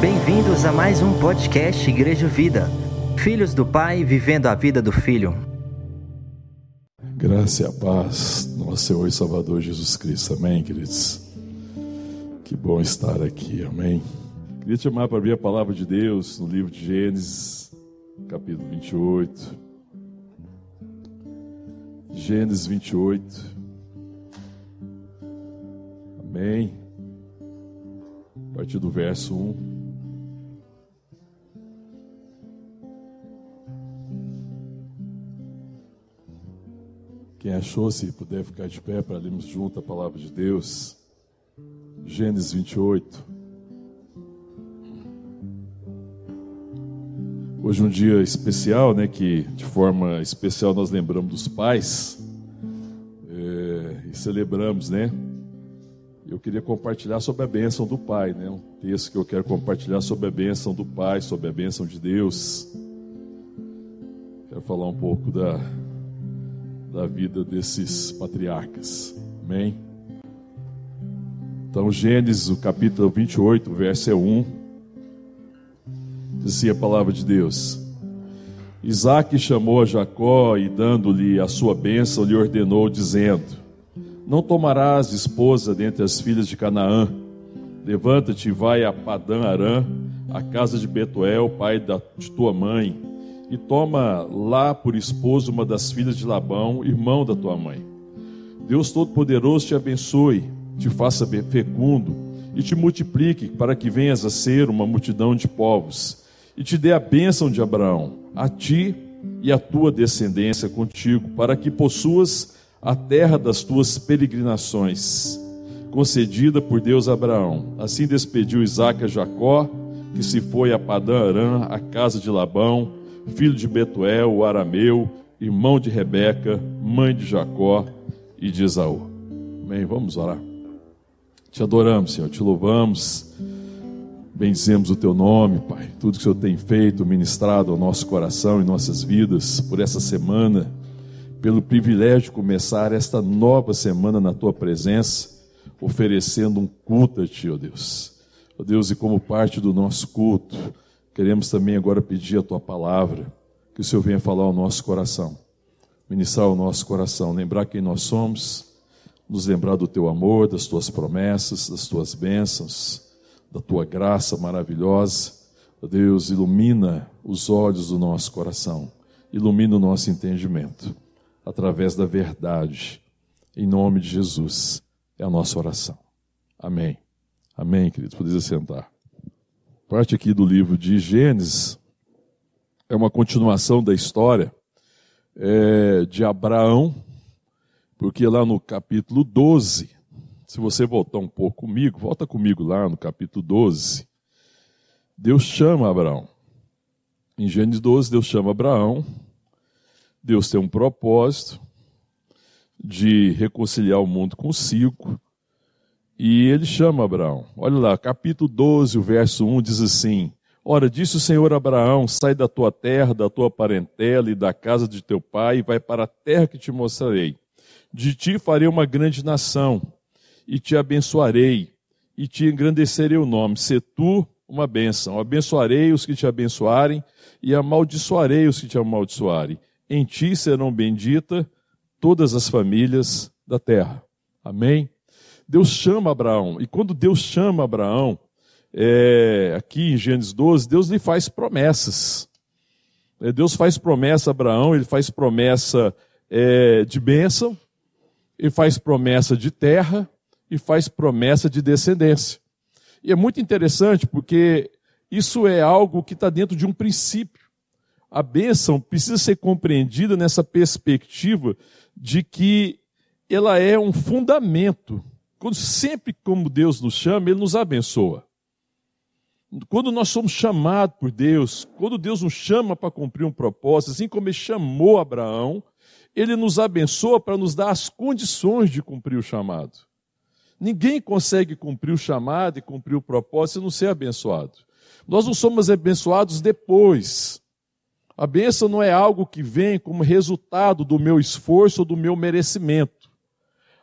Bem-vindos a mais um podcast Igreja Vida. Filhos do Pai vivendo a vida do Filho. Graça e a paz, nosso Senhor e Salvador Jesus Cristo. Amém, queridos? Que bom estar aqui, amém. Queria te chamar para abrir a palavra de Deus no livro de Gênesis, capítulo 28. Gênesis 28. Amém. A partir do verso 1. Quem achou, se puder ficar de pé para lermos junto a palavra de Deus. Gênesis 28. Hoje é um dia especial, né? Que de forma especial nós lembramos dos pais é, e celebramos, né? Eu queria compartilhar sobre a bênção do Pai, né? Um texto que eu quero compartilhar sobre a bênção do Pai, sobre a bênção de Deus. Quero falar um pouco da da vida desses patriarcas. Amém? Então, Gênesis, o capítulo 28, verso é 1. Diz assim a palavra de Deus. Isaac chamou a Jacó e, dando-lhe a sua bênção, lhe ordenou, dizendo: Não tomarás esposa dentre as filhas de Canaã. Levanta-te e vai a Padã Arã, a casa de Betuel, pai da, de tua mãe e toma lá por esposo uma das filhas de Labão, irmão da tua mãe. Deus Todo-Poderoso te abençoe, te faça fecundo e te multiplique, para que venhas a ser uma multidão de povos, e te dê a bênção de Abraão, a ti e a tua descendência contigo, para que possuas a terra das tuas peregrinações, concedida por Deus a Abraão. Assim despediu Isaac a Jacó, que se foi a Padã Arã, a casa de Labão, filho de Betuel, o arameu, irmão de Rebeca, mãe de Jacó e de Esaú. Amém. Vamos orar. Te adoramos, Senhor, te louvamos, benzemos o teu nome, Pai. Tudo que o Senhor tem feito, ministrado ao nosso coração e nossas vidas por essa semana, pelo privilégio de começar esta nova semana na tua presença, oferecendo um culto a ti, ó Deus. Ó Deus, e como parte do nosso culto, Queremos também agora pedir a tua palavra, que o Senhor venha falar ao nosso coração, ministrar ao nosso coração, lembrar quem nós somos, nos lembrar do teu amor, das tuas promessas, das tuas bênçãos, da tua graça maravilhosa. Deus, ilumina os olhos do nosso coração, ilumina o nosso entendimento, através da verdade. Em nome de Jesus, é a nossa oração. Amém. Amém, queridos. Podeis sentar parte aqui do livro de Gênesis é uma continuação da história é, de Abraão, porque lá no capítulo 12, se você voltar um pouco comigo, volta comigo lá no capítulo 12, Deus chama Abraão. Em Gênesis 12, Deus chama Abraão, Deus tem um propósito de reconciliar o mundo consigo, e ele chama Abraão. Olha lá, capítulo 12, o verso 1 diz assim: Ora, disse o Senhor Abraão: Sai da tua terra, da tua parentela e da casa de teu pai, e vai para a terra que te mostrarei. De ti farei uma grande nação, e te abençoarei, e te engrandecerei o nome. Se tu uma bênção. Abençoarei os que te abençoarem, e amaldiçoarei os que te amaldiçoarem. Em ti serão benditas todas as famílias da terra. Amém? Deus chama Abraão. E quando Deus chama Abraão, é, aqui em Gênesis 12, Deus lhe faz promessas. É, Deus faz promessa a Abraão, ele faz promessa é, de bênção, ele faz promessa de terra e faz promessa de descendência. E é muito interessante porque isso é algo que está dentro de um princípio. A bênção precisa ser compreendida nessa perspectiva de que ela é um fundamento quando sempre como Deus nos chama, Ele nos abençoa. Quando nós somos chamados por Deus, quando Deus nos chama para cumprir um propósito, assim como Ele chamou Abraão, Ele nos abençoa para nos dar as condições de cumprir o chamado. Ninguém consegue cumprir o chamado e cumprir o propósito e não ser abençoado. Nós não somos abençoados depois. A bênção não é algo que vem como resultado do meu esforço ou do meu merecimento.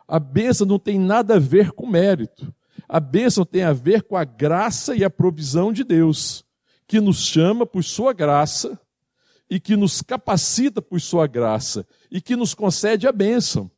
A bênção não tem nada a ver com mérito. A bênção tem a ver com a graça e a provisão de Deus, que nos chama por sua graça e que nos capacita por sua graça e que nos concede a bênção.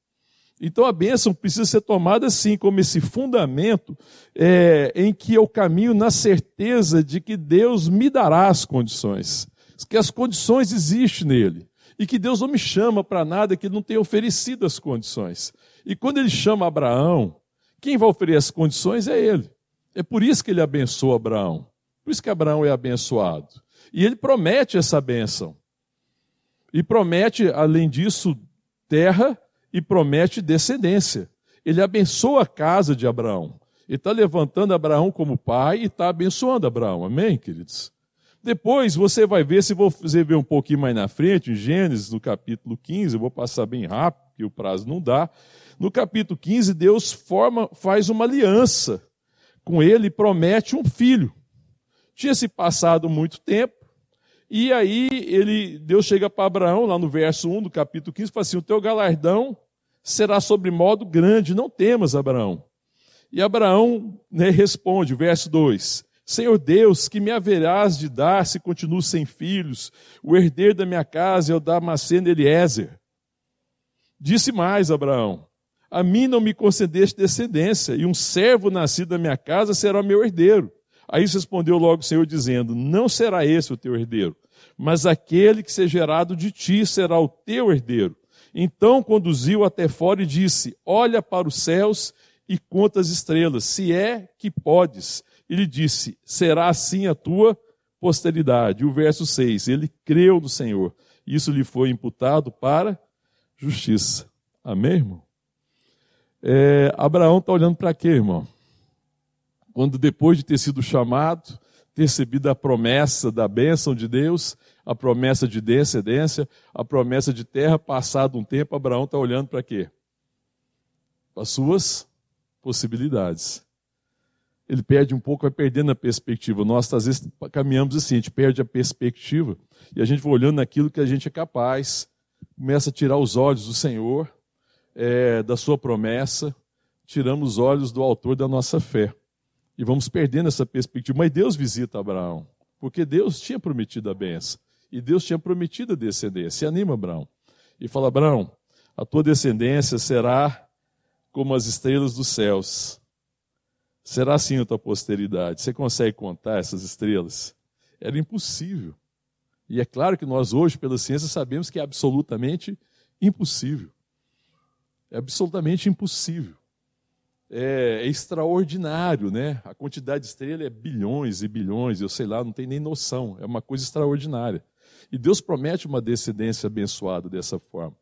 Então a bênção precisa ser tomada assim, como esse fundamento é, em que eu caminho na certeza de que Deus me dará as condições, que as condições existem nele e que Deus não me chama para nada que ele não tenha oferecido as condições. E quando ele chama Abraão, quem vai oferecer as condições é ele. É por isso que ele abençoa Abraão. Por isso que Abraão é abençoado. E ele promete essa bênção. E promete, além disso, terra e promete descendência. Ele abençoa a casa de Abraão. Ele está levantando Abraão como pai e está abençoando Abraão. Amém, queridos? Depois você vai ver, se você ver um pouquinho mais na frente, em Gênesis, no capítulo 15, eu vou passar bem rápido, porque o prazo não dá. No capítulo 15, Deus forma, faz uma aliança com ele e promete um filho. Tinha se passado muito tempo, e aí ele, Deus chega para Abraão, lá no verso 1 do capítulo 15, e fala assim: O teu galardão será sobre modo grande, não temas, Abraão. E Abraão né, responde, verso 2: Senhor Deus, que me haverás de dar se continuo sem filhos? O herdeiro da minha casa é o Damasceno Eliezer. Disse mais Abraão: A mim não me concedeste descendência, e um servo nascido da minha casa será meu herdeiro. Aí respondeu logo o Senhor, dizendo: Não será esse o teu herdeiro, mas aquele que ser gerado de ti será o teu herdeiro. Então conduziu até fora e disse: Olha para os céus e conta as estrelas, se é que podes. Ele disse: Será assim a tua posteridade. O verso 6: Ele creu no Senhor, isso lhe foi imputado para justiça. Amém, irmão? É, Abraão está olhando para quê, irmão? Quando depois de ter sido chamado, ter recebido a promessa da bênção de Deus, a promessa de descendência, a promessa de terra, passado um tempo, Abraão está olhando para quê? Para as suas possibilidades. Ele perde um pouco, vai perdendo a perspectiva. Nós, às vezes, caminhamos assim, a gente perde a perspectiva e a gente vai olhando naquilo que a gente é capaz, começa a tirar os olhos do Senhor, é, da sua promessa, tiramos os olhos do autor da nossa fé. E vamos perdendo essa perspectiva. Mas Deus visita Abraão, porque Deus tinha prometido a benção. E Deus tinha prometido a descendência. E anima Abraão. E fala: Abraão, a tua descendência será como as estrelas dos céus. Será assim a tua posteridade. Você consegue contar essas estrelas? Era impossível. E é claro que nós hoje, pela ciência, sabemos que é absolutamente impossível. É absolutamente impossível é, é, extraordinário, né? A quantidade de estrela é bilhões e bilhões, eu sei lá, não tem nem noção. É uma coisa extraordinária. E Deus promete uma descendência abençoada dessa forma.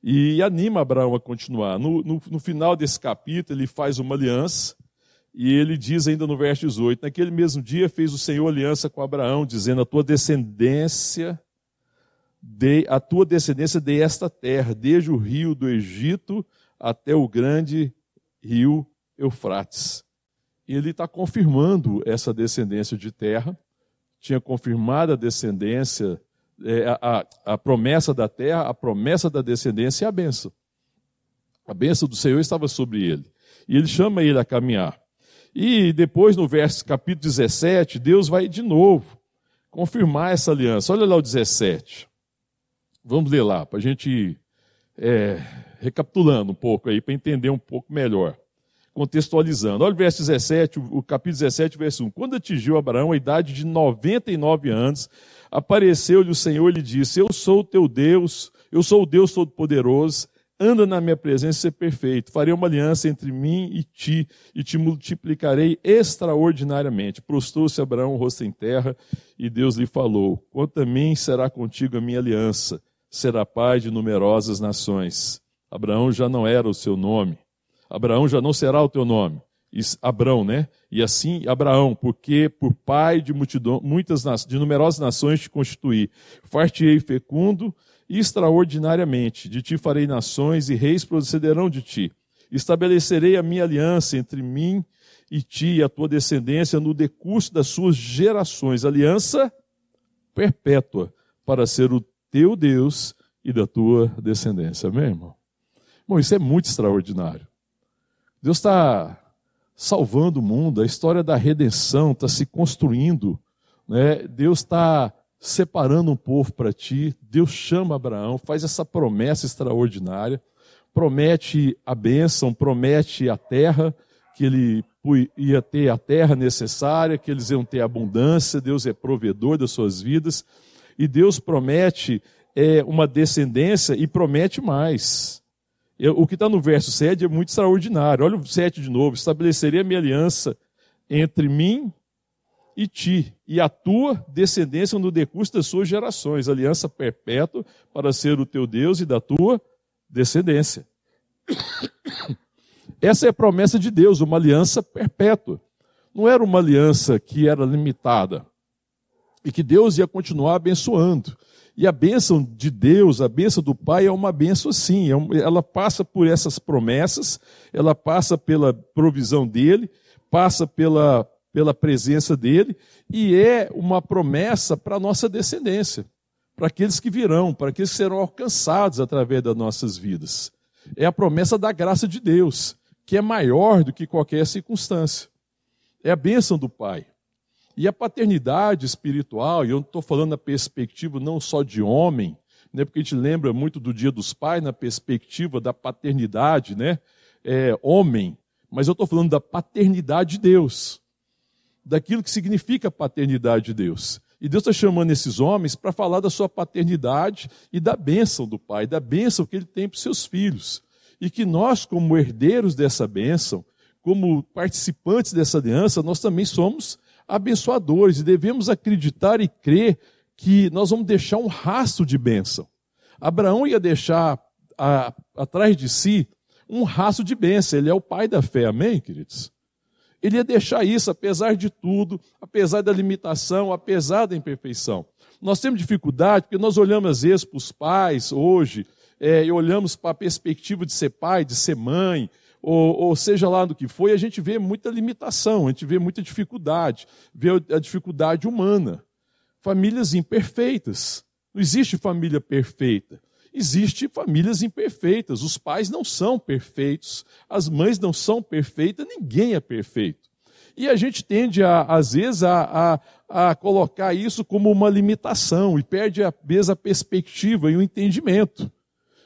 E anima Abraão a continuar. No, no, no final desse capítulo, ele faz uma aliança, e ele diz ainda no verso 18: Naquele mesmo dia fez o Senhor aliança com Abraão, dizendo: A tua descendência. De, a tua descendência de esta terra, desde o rio do Egito até o grande rio Eufrates. E ele está confirmando essa descendência de terra, tinha confirmado a descendência, é, a, a, promessa da terra, a promessa da descendência e a benção. A benção do Senhor estava sobre ele. E ele chama ele a caminhar. E depois, no verso capítulo 17, Deus vai de novo confirmar essa aliança. Olha lá o 17. Vamos ler lá, para a gente é, recapitulando um pouco aí, para entender um pouco melhor, contextualizando. Olha o verso 17, o capítulo 17, verso 1. Quando atingiu Abraão a idade de 99 anos, apareceu-lhe o Senhor e lhe disse: Eu sou o teu Deus, eu sou o Deus Todo-Poderoso, anda na minha presença e ser perfeito. Farei uma aliança entre mim e ti, e te multiplicarei extraordinariamente. Prostrou-se Abraão o rosto em terra, e Deus lhe falou: Quanto a mim será contigo a minha aliança, será pai de numerosas nações. Abraão já não era o seu nome. Abraão já não será o teu nome. Abrão, né? E assim Abraão, porque por pai de multidão, muitas de numerosas nações te constituí. Fartei fecundo e extraordinariamente. De ti farei nações e reis procederão de ti. Estabelecerei a minha aliança entre mim e ti e a tua descendência no decurso das suas gerações, aliança perpétua, para ser o teu Deus e da tua descendência. Amém, irmão? Bom, isso é muito extraordinário. Deus está salvando o mundo, a história da redenção está se construindo. Né? Deus está separando um povo para ti. Deus chama Abraão, faz essa promessa extraordinária, promete a bênção, promete a terra, que ele ia ter a terra necessária, que eles iam ter abundância, Deus é provedor das suas vidas, e Deus promete é, uma descendência e promete mais. O que está no verso 7 é muito extraordinário. Olha o 7 de novo. Estabeleceria minha aliança entre mim e ti, e a tua descendência no decurso das suas gerações. Aliança perpétua para ser o teu Deus e da tua descendência. Essa é a promessa de Deus, uma aliança perpétua. Não era uma aliança que era limitada e que Deus ia continuar abençoando. E a bênção de Deus, a bênção do Pai é uma bênção sim, é ela passa por essas promessas, ela passa pela provisão dele, passa pela, pela presença dele, e é uma promessa para a nossa descendência, para aqueles que virão, para aqueles que serão alcançados através das nossas vidas. É a promessa da graça de Deus, que é maior do que qualquer circunstância. É a bênção do Pai. E a paternidade espiritual, e eu estou falando na perspectiva não só de homem, né, porque a gente lembra muito do Dia dos Pais na perspectiva da paternidade, né, é, homem, mas eu estou falando da paternidade de Deus, daquilo que significa paternidade de Deus. E Deus está chamando esses homens para falar da sua paternidade e da bênção do Pai, da bênção que Ele tem para os seus filhos. E que nós, como herdeiros dessa bênção, como participantes dessa aliança, nós também somos abençoadores e devemos acreditar e crer que nós vamos deixar um rastro de bênção. Abraão ia deixar a, atrás de si um rastro de bênção. Ele é o pai da fé, amém, queridos? Ele ia deixar isso, apesar de tudo, apesar da limitação, apesar da imperfeição. Nós temos dificuldade porque nós olhamos às vezes para os pais hoje, é, e olhamos para a perspectiva de ser pai, de ser mãe, ou, ou, seja lá do que foi, a gente vê muita limitação, a gente vê muita dificuldade, vê a dificuldade humana. Famílias imperfeitas. Não existe família perfeita. Existem famílias imperfeitas. Os pais não são perfeitos, as mães não são perfeitas, ninguém é perfeito. E a gente tende, a, às vezes, a, a, a colocar isso como uma limitação e perde, às vezes, a perspectiva e o entendimento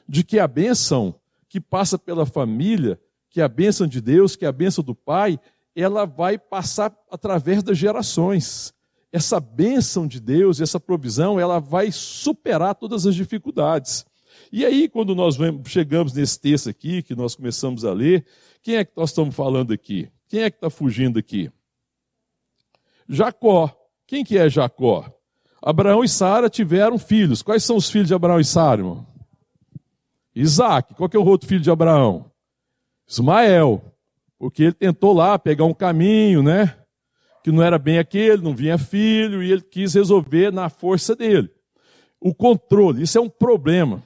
de que a bênção que passa pela família que a bênção de Deus, que a bênção do Pai, ela vai passar através das gerações. Essa bênção de Deus, essa provisão, ela vai superar todas as dificuldades. E aí, quando nós chegamos nesse texto aqui, que nós começamos a ler, quem é que nós estamos falando aqui? Quem é que está fugindo aqui? Jacó. Quem que é Jacó? Abraão e Sara tiveram filhos. Quais são os filhos de Abraão e Sara, irmão? Isaac. Qual que é o outro filho de Abraão? Ismael, porque ele tentou lá pegar um caminho, né? Que não era bem aquele, não vinha filho, e ele quis resolver na força dele. O controle, isso é um problema.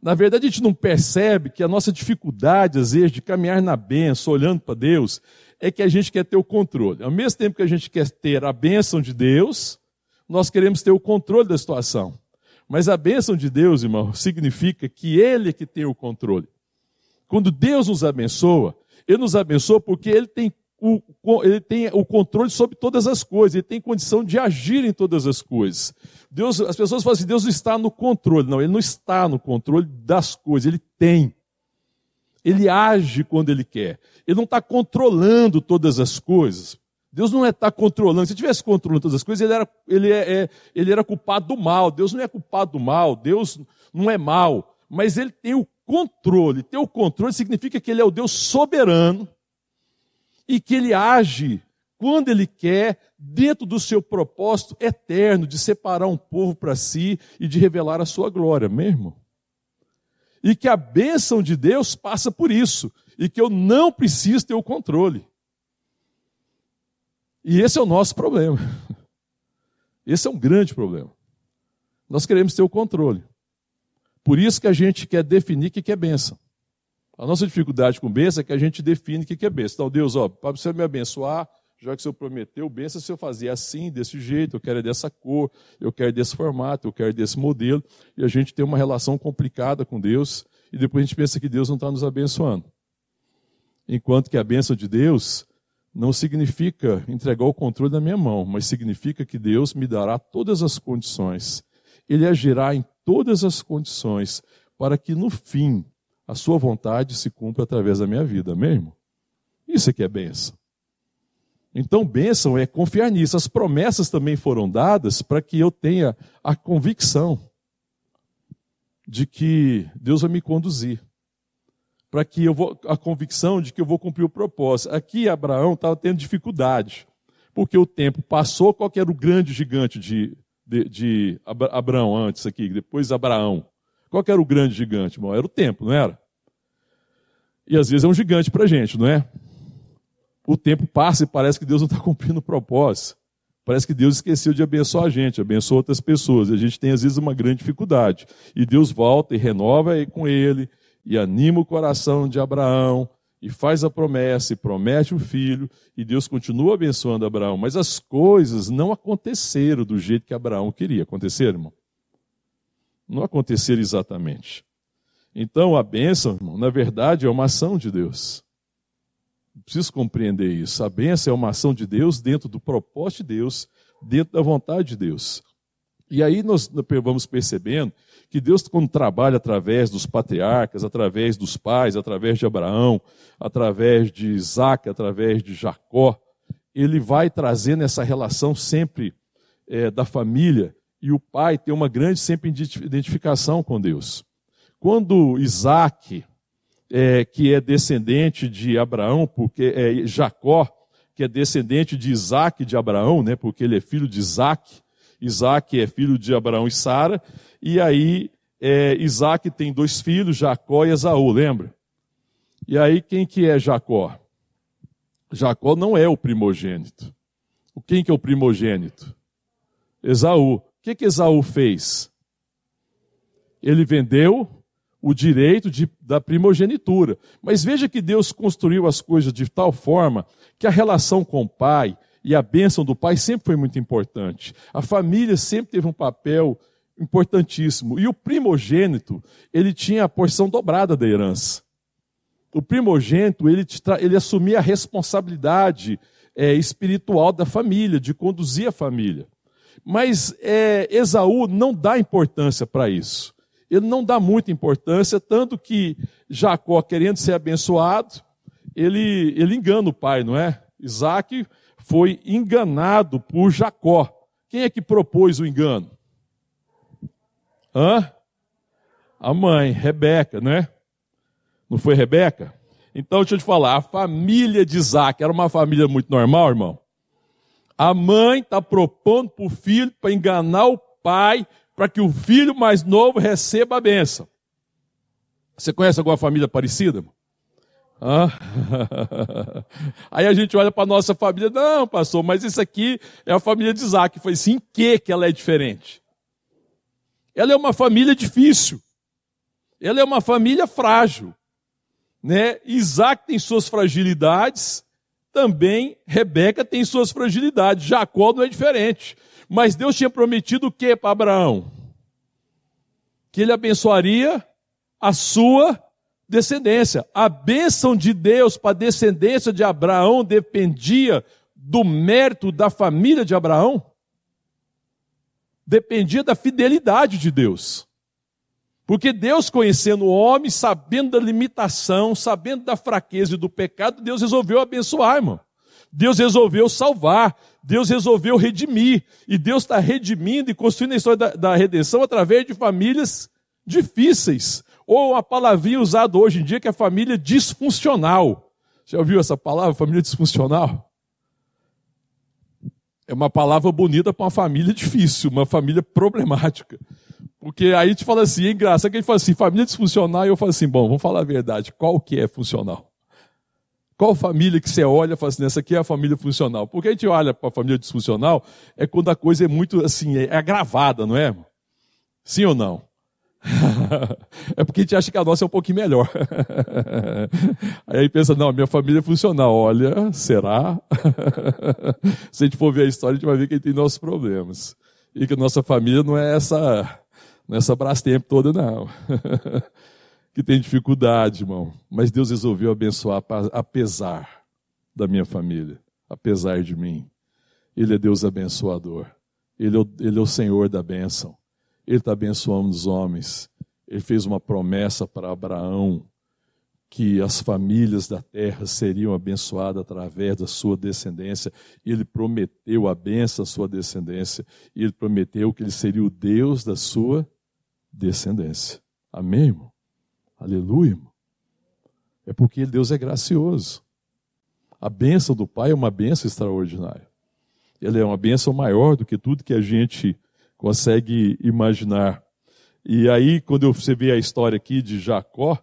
Na verdade, a gente não percebe que a nossa dificuldade, às vezes, de caminhar na benção, olhando para Deus, é que a gente quer ter o controle. Ao mesmo tempo que a gente quer ter a bênção de Deus, nós queremos ter o controle da situação. Mas a bênção de Deus, irmão, significa que Ele é que tem o controle. Quando Deus nos abençoa, Ele nos abençoa porque Ele tem o, ele tem o controle sobre todas as coisas, ele tem condição de agir em todas as coisas. Deus, as pessoas falam assim: Deus está no controle. Não, ele não está no controle das coisas, ele tem. Ele age quando ele quer. Ele não está controlando todas as coisas. Deus não está é, controlando. Se tivesse controlando todas as coisas, ele era, ele, é, é, ele era culpado do mal. Deus não é culpado do mal. Deus não é mal. Mas ele tem o controle. Ter o controle significa que ele é o Deus soberano e que ele age quando ele quer, dentro do seu propósito eterno de separar um povo para si e de revelar a sua glória, mesmo. E que a bênção de Deus passa por isso, e que eu não preciso ter o controle. E esse é o nosso problema. Esse é um grande problema. Nós queremos ter o controle. Por isso que a gente quer definir o que é bênção. A nossa dificuldade com bênção é que a gente define o que é bênção. Então, Deus, ó, para você me abençoar, já que o Senhor prometeu, bênção se eu fazer assim, desse jeito, eu quero dessa cor, eu quero desse formato, eu quero desse modelo. E a gente tem uma relação complicada com Deus, e depois a gente pensa que Deus não está nos abençoando. Enquanto que a bênção de Deus não significa entregar o controle na minha mão, mas significa que Deus me dará todas as condições. Ele agirá em todas as condições para que no fim a sua vontade se cumpra através da minha vida, mesmo. Isso é que é bênção. Então, bênção é confiar nisso. As promessas também foram dadas para que eu tenha a convicção de que Deus vai me conduzir para que eu vou, a convicção de que eu vou cumprir o propósito. Aqui Abraão estava tendo dificuldade, porque o tempo passou, qual era o grande gigante de, de, de Abraão antes aqui, depois Abraão? Qual era o grande gigante, irmão? Era o tempo, não era? E às vezes é um gigante para a gente, não é? O tempo passa e parece que Deus não está cumprindo o propósito. Parece que Deus esqueceu de abençoar a gente, abençoa outras pessoas. A gente tem às vezes uma grande dificuldade. E Deus volta e renova com ele, e anima o coração de Abraão e faz a promessa e promete o filho, e Deus continua abençoando Abraão, mas as coisas não aconteceram do jeito que Abraão queria. acontecer, irmão? Não aconteceram exatamente. Então a bênção, irmão, na verdade, é uma ação de Deus. Preciso compreender isso. A bênção é uma ação de Deus dentro do propósito de Deus, dentro da vontade de Deus. E aí nós vamos percebendo que Deus, quando trabalha através dos patriarcas, através dos pais, através de Abraão, através de Isaac, através de Jacó, ele vai trazendo essa relação sempre é, da família, e o pai tem uma grande sempre identificação com Deus. Quando Isaac, é, que é descendente de Abraão, porque é Jacó, que é descendente de Isaac de Abraão, né, porque ele é filho de Isaac, Isaac é filho de Abraão e Sara, e aí é, Isaac tem dois filhos, Jacó e Esaú, lembra? E aí quem que é Jacó? Jacó não é o primogênito. O quem que é o primogênito? Esaú. O que que Esaú fez? Ele vendeu o direito de, da primogenitura. Mas veja que Deus construiu as coisas de tal forma que a relação com o pai e a bênção do pai sempre foi muito importante. A família sempre teve um papel importantíssimo. E o primogênito, ele tinha a porção dobrada da herança. O primogênito, ele, ele assumia a responsabilidade é, espiritual da família, de conduzir a família. Mas é, Esaú não dá importância para isso. Ele não dá muita importância, tanto que Jacó, querendo ser abençoado, ele, ele engana o pai, não é? Isaac foi enganado por Jacó. Quem é que propôs o engano? Hã? A mãe, Rebeca, né? Não foi Rebeca? Então, deixa eu te falar, a família de Isaac era uma família muito normal, irmão? A mãe está propondo para o filho para enganar o pai, para que o filho mais novo receba a bênção. Você conhece alguma família parecida? Irmão? Ah. Aí a gente olha para a nossa família, não, pastor, mas isso aqui é a família de Isaac. Foi assim, em que que ela é diferente? Ela é uma família difícil. Ela é uma família frágil. Né? Isaac tem suas fragilidades, também Rebeca tem suas fragilidades. Jacó não é diferente. Mas Deus tinha prometido o que para Abraão? Que ele abençoaria a sua descendência. A bênção de Deus para a descendência de Abraão dependia do mérito da família de Abraão? Dependia da fidelidade de Deus. Porque Deus, conhecendo o homem, sabendo da limitação, sabendo da fraqueza e do pecado, Deus resolveu abençoar, irmão. Deus resolveu salvar, Deus resolveu redimir. E Deus está redimindo e construindo a história da, da redenção através de famílias difíceis, ou a palavrinha usada hoje em dia que é família disfuncional. Já ouviu essa palavra, família disfuncional? É uma palavra bonita para uma família difícil, uma família problemática. Porque aí gente fala assim, é engraçado que a gente fala assim, família disfuncional, e eu falo assim, bom, vamos falar a verdade, qual que é funcional? Qual família que você olha e fala assim, essa aqui é a família funcional? Porque a gente olha para a família disfuncional, é quando a coisa é muito assim, é agravada, não é? Sim ou não? é porque a gente acha que a nossa é um pouquinho melhor. Aí pensa, não, minha família é funcional. Olha, será? Se a gente for ver a história, a gente vai ver que tem nossos problemas. E que a nossa família não é essa, não é essa Brastemp toda, não. que tem dificuldade, irmão. Mas Deus resolveu abençoar apesar da minha família, apesar de mim. Ele é Deus abençoador. Ele é o, ele é o Senhor da bênção. Ele está abençoando os homens. Ele fez uma promessa para Abraão que as famílias da terra seriam abençoadas através da sua descendência. Ele prometeu a benção à sua descendência. Ele prometeu que ele seria o Deus da sua descendência. Amém, irmão? Aleluia, irmão. É porque Deus é gracioso. A bênção do Pai é uma bênção extraordinária. Ela é uma bênção maior do que tudo que a gente consegue imaginar. E aí, quando você vê a história aqui de Jacó,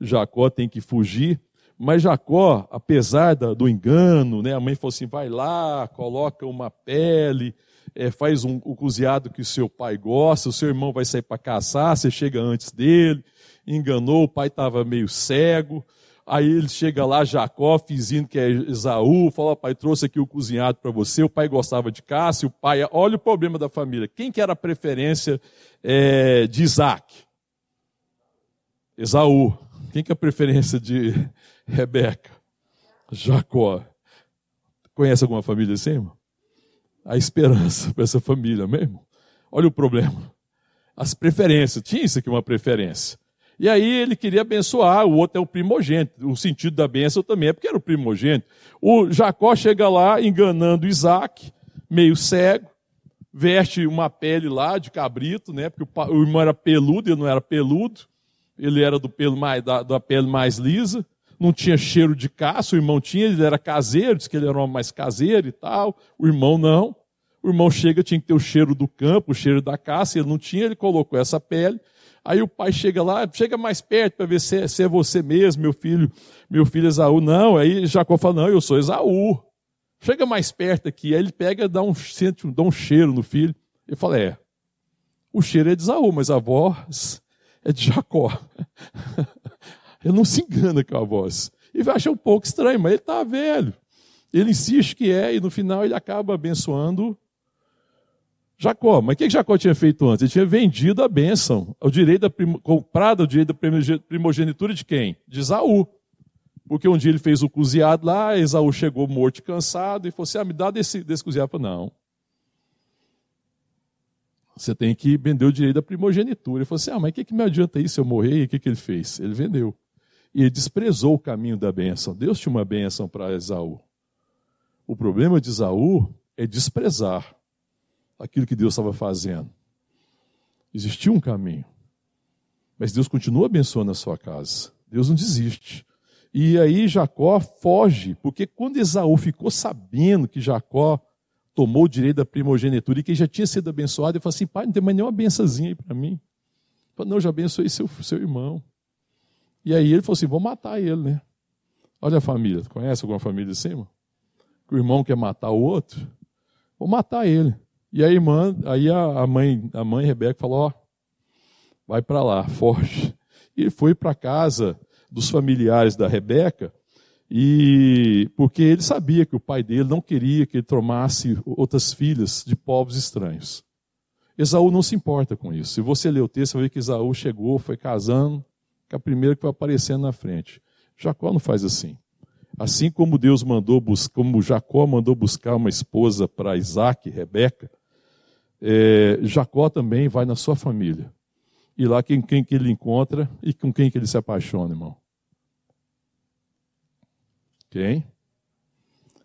Jacó tem que fugir, mas Jacó, apesar do engano, né, a mãe falou assim: vai lá, coloca uma pele, é, faz um, o cozinhado que o seu pai gosta, o seu irmão vai sair para caçar, você chega antes dele, enganou, o pai estava meio cego. Aí ele chega lá, Jacó, fingindo que é Esaú, fala, pai, trouxe aqui o cozinhado para você, o pai gostava de caça, o pai, olha o problema da família. Quem que era a preferência é, de Isaac? Esaú. Quem que é a preferência de Rebeca? Jacó. Conhece alguma família assim, irmão? A esperança para essa família mesmo. Olha o problema. As preferências. Tinha isso aqui uma preferência. E aí ele queria abençoar, o outro é o primogênito. O sentido da bênção também é porque era o primogênito. O Jacó chega lá enganando Isaac, meio cego, veste uma pele lá de cabrito, né? Porque o irmão era peludo, ele não era peludo. Ele era do pelo mais, da, da pele mais lisa, não tinha cheiro de caça, o irmão tinha, ele era caseiro, disse que ele era um homem mais caseiro e tal. O irmão não. O irmão chega, tinha que ter o cheiro do campo, o cheiro da caça, ele não tinha, ele colocou essa pele Aí o pai chega lá, chega mais perto para ver se é, se é, você mesmo, meu filho, meu filho Esaú. Não, aí Jacó fala, não, eu sou Esaú. Chega mais perto aqui, aí ele pega, dá um, sente, dá um cheiro no filho. Ele fala, é, o cheiro é de Esaú, mas a voz é de Jacó. ele não se engana com a voz. E acha um pouco estranho, mas ele está velho. Ele insiste que é, e no final ele acaba abençoando Jacó, mas o que Jacó tinha feito antes? Ele tinha vendido a bênção, o direito da prim... comprado o direito da primogenitura de quem? De Esaú. Porque um dia ele fez o cozinhado lá, Esaú chegou morto e cansado, e falou assim: ah, me dá desse, desse cozinhado. Falei, não. Você tem que vender o direito da primogenitura. Ele falou assim: ah, mas o que, que me adianta isso se eu morrer? E o que, que ele fez? Ele vendeu. E ele desprezou o caminho da bênção. Deus tinha uma bênção para Esaú. O problema de Esaú é desprezar aquilo que Deus estava fazendo. Existia um caminho. Mas Deus continua abençoando a sua casa. Deus não desiste. E aí Jacó foge, porque quando Esaú ficou sabendo que Jacó tomou o direito da primogenitura e que já tinha sido abençoado, ele falou assim: pai, não tem mais nenhuma bençãozinha aí para mim. Ele falou, não, já abençoei seu, seu irmão. E aí ele falou assim: vou matar ele, né? Olha a família, conhece alguma família assim, irmão? Que o irmão quer matar o outro? Vou matar ele. E a irmã, aí a mãe, a mãe Rebeca falou: ó, vai para lá, foge. E foi para casa dos familiares da Rebeca, e porque ele sabia que o pai dele não queria que ele tomasse outras filhas de povos estranhos. Esaú não se importa com isso. Se você ler o texto, você vai ver que Esaú chegou, foi casando, com a primeira que foi aparecendo na frente. Jacó não faz assim. Assim como Deus mandou como Jacó mandou buscar uma esposa para Isaac, Rebeca, é, Jacó também vai na sua família. E lá quem, quem que ele encontra e com quem que ele se apaixona, irmão? Quem?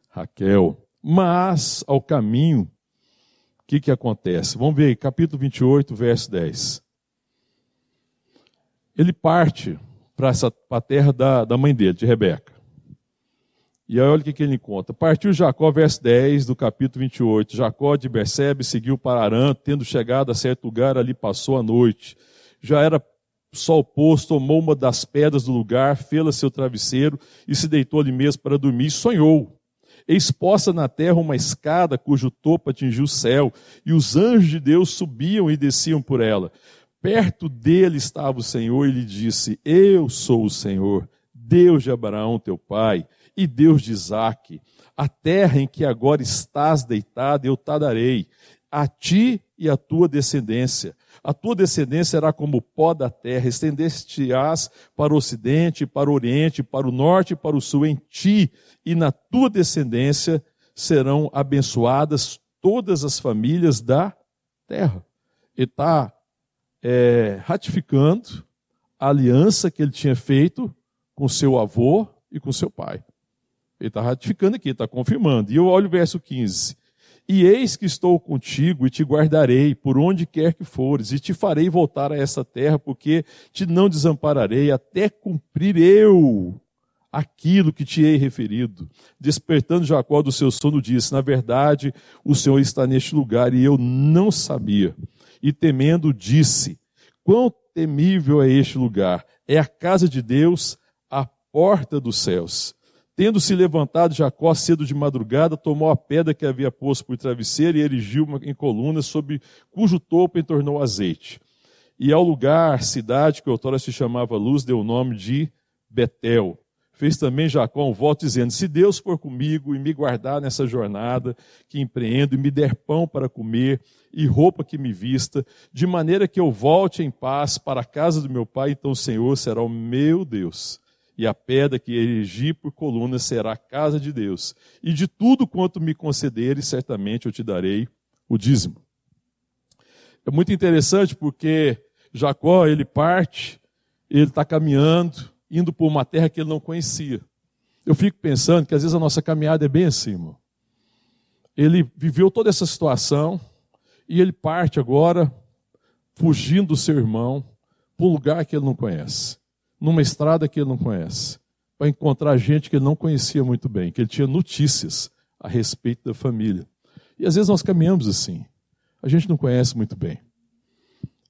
Raquel. Mas, ao caminho, o que, que acontece? Vamos ver, capítulo 28, verso 10. Ele parte para a terra da, da mãe dele, de Rebeca. E aí olha o que, que ele encontra. Partiu Jacó, verso 10 do capítulo 28. Jacó de Bersebe seguiu para Arã, tendo chegado a certo lugar, ali passou a noite. Já era sol posto, tomou uma das pedras do lugar, fê-la seu travesseiro e se deitou ali mesmo para dormir e sonhou. Exposta na terra uma escada cujo topo atingiu o céu, e os anjos de Deus subiam e desciam por ela. Perto dele estava o Senhor e lhe disse: Eu sou o Senhor, Deus de Abraão, teu pai e Deus de Isaac: A terra em que agora estás deitado, eu te darei, a ti e a tua descendência. A tua descendência será como o pó da terra, estendeste-ás para o ocidente, para o oriente, para o norte e para o sul. Em ti e na tua descendência serão abençoadas todas as famílias da terra. Ele está é, ratificando a aliança que ele tinha feito com seu avô e com seu pai. Ele está ratificando aqui, está confirmando. E eu olho o verso 15. E eis que estou contigo e te guardarei por onde quer que fores, e te farei voltar a essa terra, porque te não desampararei até cumprir eu aquilo que te hei referido. Despertando Jacó do seu sono, disse: Na verdade, o Senhor está neste lugar e eu não sabia. E temendo, disse: Quão temível é este lugar! É a casa de Deus, a porta dos céus. Tendo se levantado Jacó cedo de madrugada, tomou a pedra que havia posto por travesseiro e erigiu uma em coluna, sob cujo topo entornou azeite. E ao lugar, cidade que outrora se chamava Luz, deu o nome de Betel. Fez também Jacó um voto dizendo: Se Deus for comigo e me guardar nessa jornada que empreendo, e me der pão para comer e roupa que me vista, de maneira que eu volte em paz para a casa do meu pai, então o Senhor será o meu Deus e a pedra que erigi por coluna será a casa de Deus. E de tudo quanto me concederes, certamente eu te darei o dízimo. É muito interessante porque Jacó, ele parte, ele está caminhando, indo por uma terra que ele não conhecia. Eu fico pensando que às vezes a nossa caminhada é bem assim, irmão. Ele viveu toda essa situação e ele parte agora, fugindo do seu irmão, para um lugar que ele não conhece numa estrada que ele não conhece, para encontrar gente que ele não conhecia muito bem, que ele tinha notícias a respeito da família. E às vezes nós caminhamos assim. A gente não conhece muito bem.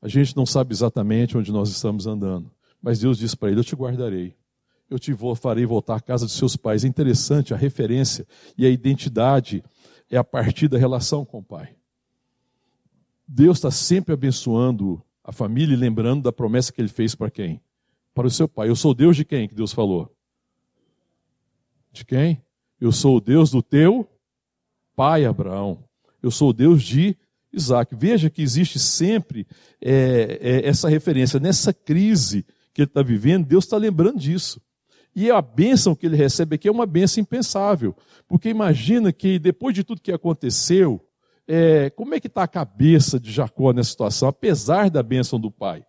A gente não sabe exatamente onde nós estamos andando. Mas Deus disse para ele: Eu te guardarei. Eu te farei voltar à casa dos seus pais. É interessante a referência e a identidade é a partir da relação com o pai. Deus está sempre abençoando a família e lembrando da promessa que ele fez para quem? Para o seu pai. Eu sou Deus de quem que Deus falou? De quem? Eu sou o Deus do teu pai Abraão. Eu sou o Deus de Isaac. Veja que existe sempre é, é, essa referência. Nessa crise que ele está vivendo, Deus está lembrando disso. E a bênção que ele recebe aqui é uma bênção impensável. Porque imagina que depois de tudo que aconteceu, é, como é que está a cabeça de Jacó nessa situação, apesar da bênção do pai?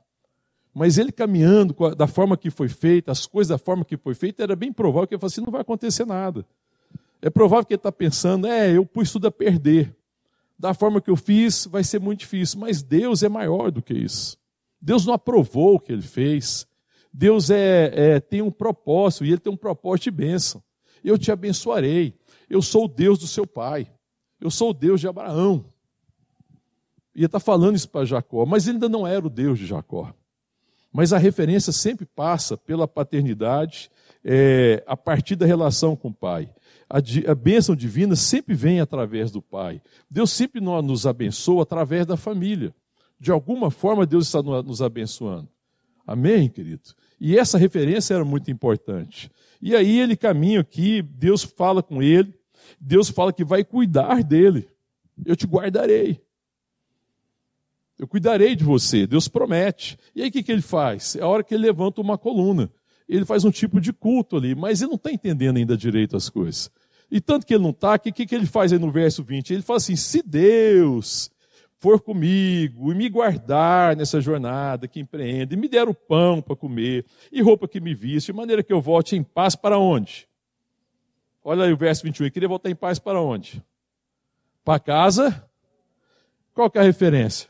Mas ele caminhando da forma que foi feita, as coisas da forma que foi feita, era bem provável que ele falasse assim, não vai acontecer nada. É provável que ele está pensando, é, eu pus tudo a perder. Da forma que eu fiz, vai ser muito difícil. Mas Deus é maior do que isso. Deus não aprovou o que ele fez. Deus é, é, tem um propósito, e ele tem um propósito de bênção. Eu te abençoarei. Eu sou o Deus do seu pai. Eu sou o Deus de Abraão. E ele está falando isso para Jacó, mas ele ainda não era o Deus de Jacó. Mas a referência sempre passa pela paternidade, é, a partir da relação com o pai. A, a bênção divina sempre vem através do pai. Deus sempre nos abençoa através da família. De alguma forma, Deus está nos abençoando. Amém, querido? E essa referência era muito importante. E aí ele caminha aqui, Deus fala com ele, Deus fala que vai cuidar dele. Eu te guardarei. Eu cuidarei de você. Deus promete. E aí o que, que ele faz? É a hora que ele levanta uma coluna. Ele faz um tipo de culto ali, mas ele não está entendendo ainda direito as coisas. E tanto que ele não está, o que, que ele faz aí no verso 20? Ele fala assim: se Deus for comigo e me guardar nessa jornada que empreende, e me der o pão para comer e roupa que me viste, de maneira que eu volte em paz para onde? Olha aí o verso 21. Ele queria voltar em paz para onde? Para casa? Qual que é a referência?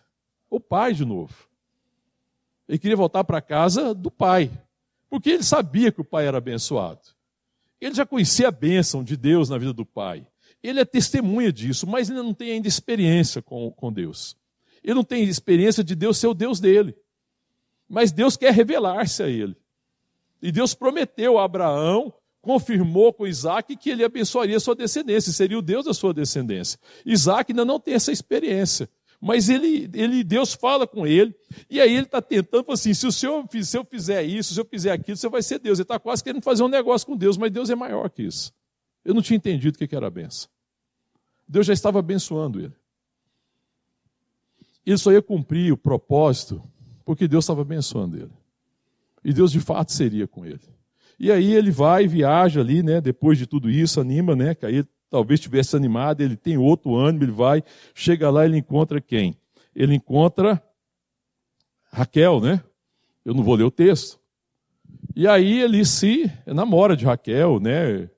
O pai de novo. Ele queria voltar para a casa do pai, porque ele sabia que o pai era abençoado. Ele já conhecia a bênção de Deus na vida do pai. Ele é testemunha disso, mas ele não tem ainda experiência com, com Deus. Ele não tem experiência de Deus ser o Deus dele. Mas Deus quer revelar-se a ele. E Deus prometeu a Abraão, confirmou com Isaac que ele abençoaria sua descendência, seria o Deus da sua descendência. Isaac ainda não tem essa experiência. Mas ele, ele, Deus fala com ele, e aí ele está tentando, assim, se o senhor, se eu fizer isso, se eu fizer aquilo, você vai ser Deus. Ele está quase querendo fazer um negócio com Deus, mas Deus é maior que isso. Eu não tinha entendido o que era a benção. Deus já estava abençoando ele. ele só ia cumprir o propósito porque Deus estava abençoando ele. E Deus de fato seria com ele. E aí ele vai, viaja ali, né? Depois de tudo isso, anima, né? Que aí talvez tivesse animado, ele tem outro ânimo, ele vai, chega lá, ele encontra quem? Ele encontra Raquel, né? Eu não vou ler o texto. E aí ele se namora de Raquel, né?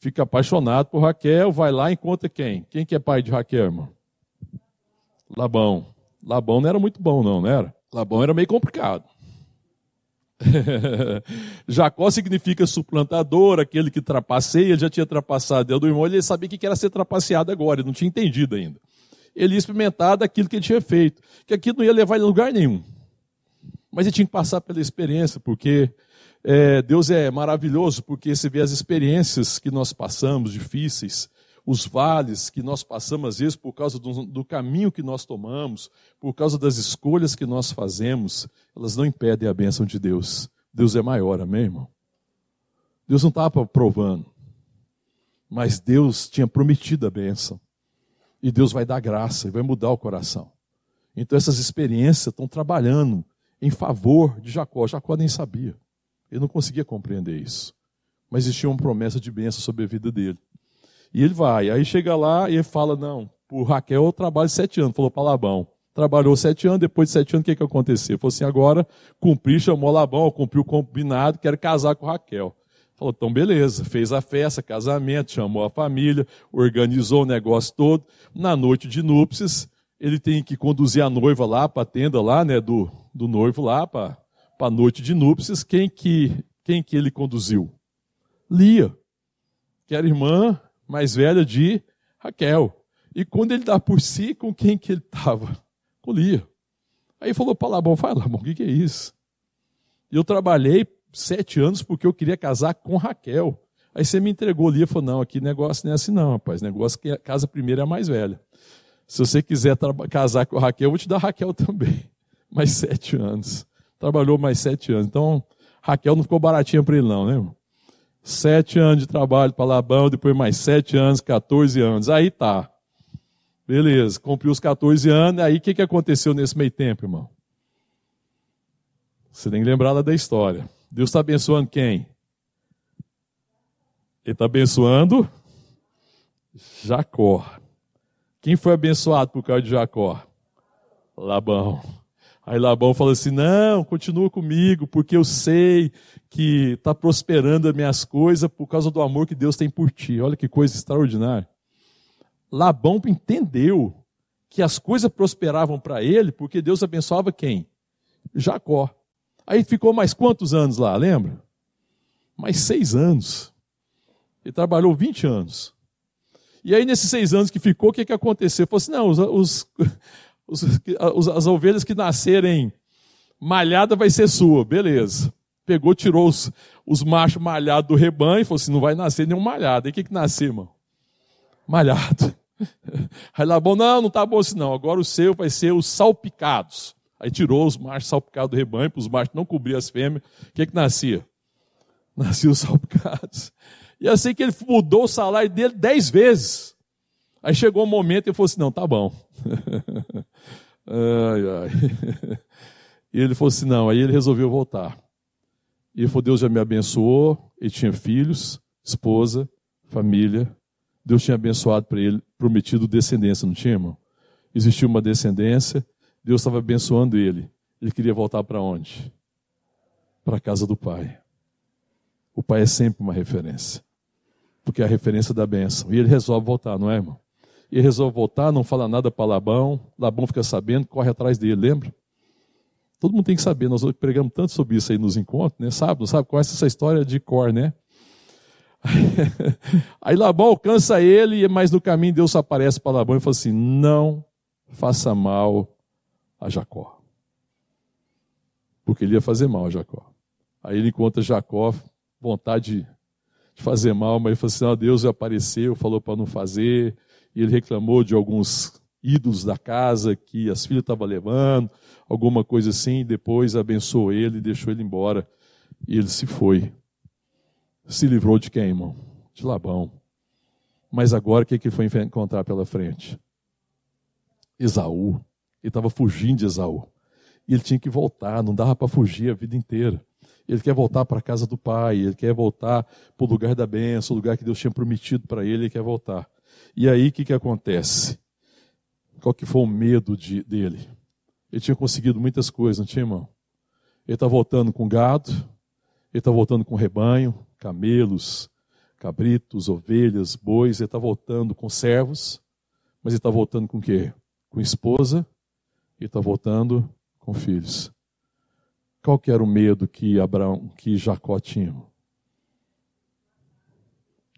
Fica apaixonado por Raquel, vai lá e encontra quem? Quem que é pai de Raquel, irmão? Labão. Labão não era muito bom, não, não era? Labão era meio complicado. Jacó significa suplantador, aquele que trapaceia, ele já tinha trapassado Deus do irmão, ele sabia que era ser trapaceado agora, ele não tinha entendido ainda. Ele ia experimentar daquilo que ele tinha feito, que aquilo não ia levar ele a lugar nenhum. Mas ele tinha que passar pela experiência, porque é, Deus é maravilhoso, porque você vê as experiências que nós passamos, difíceis, os vales que nós passamos, às vezes, por causa do, do, caminho que nós tomamos, por causa das escolhas que nós fazemos, elas não impedem a bênção de Deus. Deus é maior, amém, irmão? Deus não estava provando, mas Deus tinha prometido a bênção. E Deus vai dar graça e vai mudar o coração. Então, essas experiências estão trabalhando em favor de Jacó. Jacó nem sabia. Ele não conseguia compreender isso. Mas existia uma promessa de bênção sobre a vida dele. E ele vai. Aí chega lá e ele fala: Não, por Raquel eu trabalho sete anos. Falou para Labão. Trabalhou sete anos, depois de sete anos, o que, que aconteceu? Falou assim: agora cumpri, chamou Labão, cumpriu o combinado, quero casar com Raquel. Falou, então beleza, fez a festa, casamento, chamou a família, organizou o negócio todo. Na noite de núpcias, ele tem que conduzir a noiva lá para a tenda lá, né, do, do noivo lá, para a noite de núpcias. Quem que, quem que ele conduziu? Lia, que era irmã mais velha de Raquel. E quando ele dá por si, com quem que ele estava? Com Lia. Aí falou para Labão, fala Labão, o que, que é isso? E eu trabalhei sete anos porque eu queria casar com Raquel. Aí você me entregou Lia e falou, não, aqui negócio não é assim não, rapaz. Negócio que a casa primeiro é a mais velha. Se você quiser casar com Raquel, eu vou te dar Raquel também. Mais sete anos. Trabalhou mais sete anos. Então, Raquel não ficou baratinha para ele não, né? Sete anos de trabalho para Labão, depois mais sete anos, 14 anos. Aí tá. Beleza, cumpriu os 14 anos, aí o que, que aconteceu nesse meio tempo, irmão? Você tem que lembrar lá da história. Deus está abençoando quem? Ele está abençoando Jacó. Quem foi abençoado por causa de Jacó? Labão. Aí Labão fala assim: Não, continua comigo, porque eu sei que está prosperando as minhas coisas por causa do amor que Deus tem por ti. Olha que coisa extraordinária. Labão entendeu que as coisas prosperavam para ele porque Deus abençoava quem? Jacó. Aí ficou mais quantos anos lá, lembra? Mais seis anos. Ele trabalhou 20 anos. E aí, nesses seis anos que ficou, o que, que aconteceu? Ele falou assim: não, os, os, os, as ovelhas que nascerem malhada vai ser sua, beleza. Pegou, tirou os, os machos malhados do rebanho e falou assim: não vai nascer nenhum malhado. Aí o que, que nasceu, irmão? Malhado. Aí lá, bom, não, não tá bom assim não. Agora o seu vai ser os salpicados. Aí tirou os machos salpicados do rebanho, para os machos não cobrir as fêmeas. O que, que nascia? Nascia os salpicados. E assim que ele mudou o salário dele dez vezes. Aí chegou um momento e falou assim: não, tá bom. ai, ai. E ele falou assim: não. Aí ele resolveu voltar. E ele falou: Deus já me abençoou. Ele tinha filhos, esposa, família. Deus tinha abençoado para ele, prometido descendência, não tinha, irmão? Existia uma descendência. Deus estava abençoando ele. Ele queria voltar para onde? Para a casa do pai. O pai é sempre uma referência porque é a referência da bênção. E ele resolve voltar, não é, irmão? E resolve voltar, não fala nada para Labão, Labão fica sabendo, corre atrás dele, lembra? Todo mundo tem que saber, nós pregamos tanto sobre isso aí nos encontros, né? Sabe, sabe? Conhece essa história de cor, né? Aí Labão alcança ele, mas no caminho Deus aparece para Labão e fala assim: Não faça mal a Jacó. Porque ele ia fazer mal a Jacó. Aí ele encontra Jacó, vontade de fazer mal, mas ele falou assim: oh, Deus apareceu, falou para não fazer, e ele reclamou de alguns ídolos da casa que as filhas estavam levando, alguma coisa assim, e depois abençoou ele e deixou ele embora. E ele se foi. Se livrou de quem, irmão? De Labão. Mas agora o que, que ele foi encontrar pela frente? Esaú. Ele estava fugindo de Esaú. E ele tinha que voltar, não dava para fugir a vida inteira. Ele quer voltar para a casa do pai, ele quer voltar para o lugar da bênção, o lugar que Deus tinha prometido para ele, ele quer voltar. E aí o que, que acontece? Qual que foi o medo de, dele? Ele tinha conseguido muitas coisas, não tinha, irmão? Ele está voltando com gado, ele está voltando com rebanho, camelos, cabritos, ovelhas, bois, ele está voltando com servos, mas ele está voltando com o quê? Com esposa, e está voltando com filhos. Qual que era o medo que Abraão, que Jacó tinha?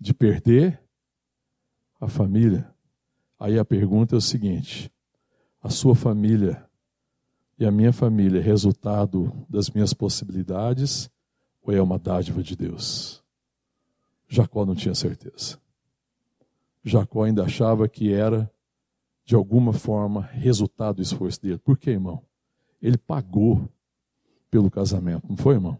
De perder a família. Aí a pergunta é o seguinte: a sua família e a minha família é resultado das minhas possibilidades ou é uma dádiva de Deus? Jacó não tinha certeza. Jacó ainda achava que era, de alguma forma, resultado do esforço dele. Por quê, irmão? Ele pagou pelo casamento, não foi, irmão?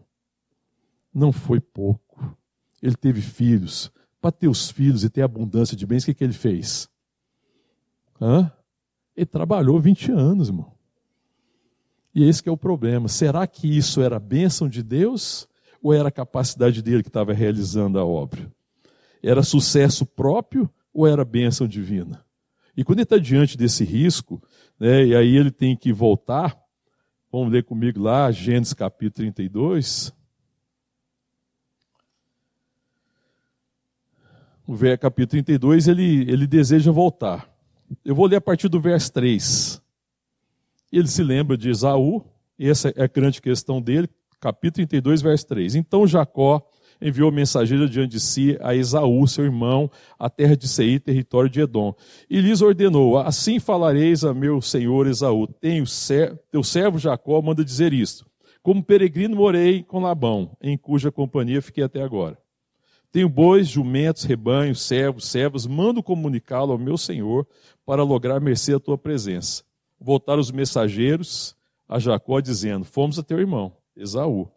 Não foi pouco. Ele teve filhos. Para ter os filhos e ter abundância de bens, o que, que ele fez? Hã? Ele trabalhou 20 anos, irmão. E esse é o problema. Será que isso era bênção de Deus ou era a capacidade dele que estava realizando a obra? Era sucesso próprio ou era bênção divina? E quando ele está diante desse risco, né, e aí ele tem que voltar, vamos ler comigo lá, Gênesis capítulo 32. O capítulo 32, ele, ele deseja voltar. Eu vou ler a partir do verso 3. Ele se lembra de Esaú, essa é a grande questão dele, capítulo 32, verso 3. Então Jacó enviou mensageiro diante de si a Esaú, seu irmão, a terra de Seir, território de Edom. E lhes ordenou: Assim falareis a meu senhor Esaú: Tenho teu servo Jacó manda dizer isto. Como peregrino morei com Labão, em cuja companhia fiquei até agora. Tenho bois, jumentos, rebanhos, servos, servas, mando comunicá-lo ao meu senhor para lograr mercê à tua presença. Voltaram os mensageiros a Jacó, dizendo: Fomos a teu irmão, Esaú.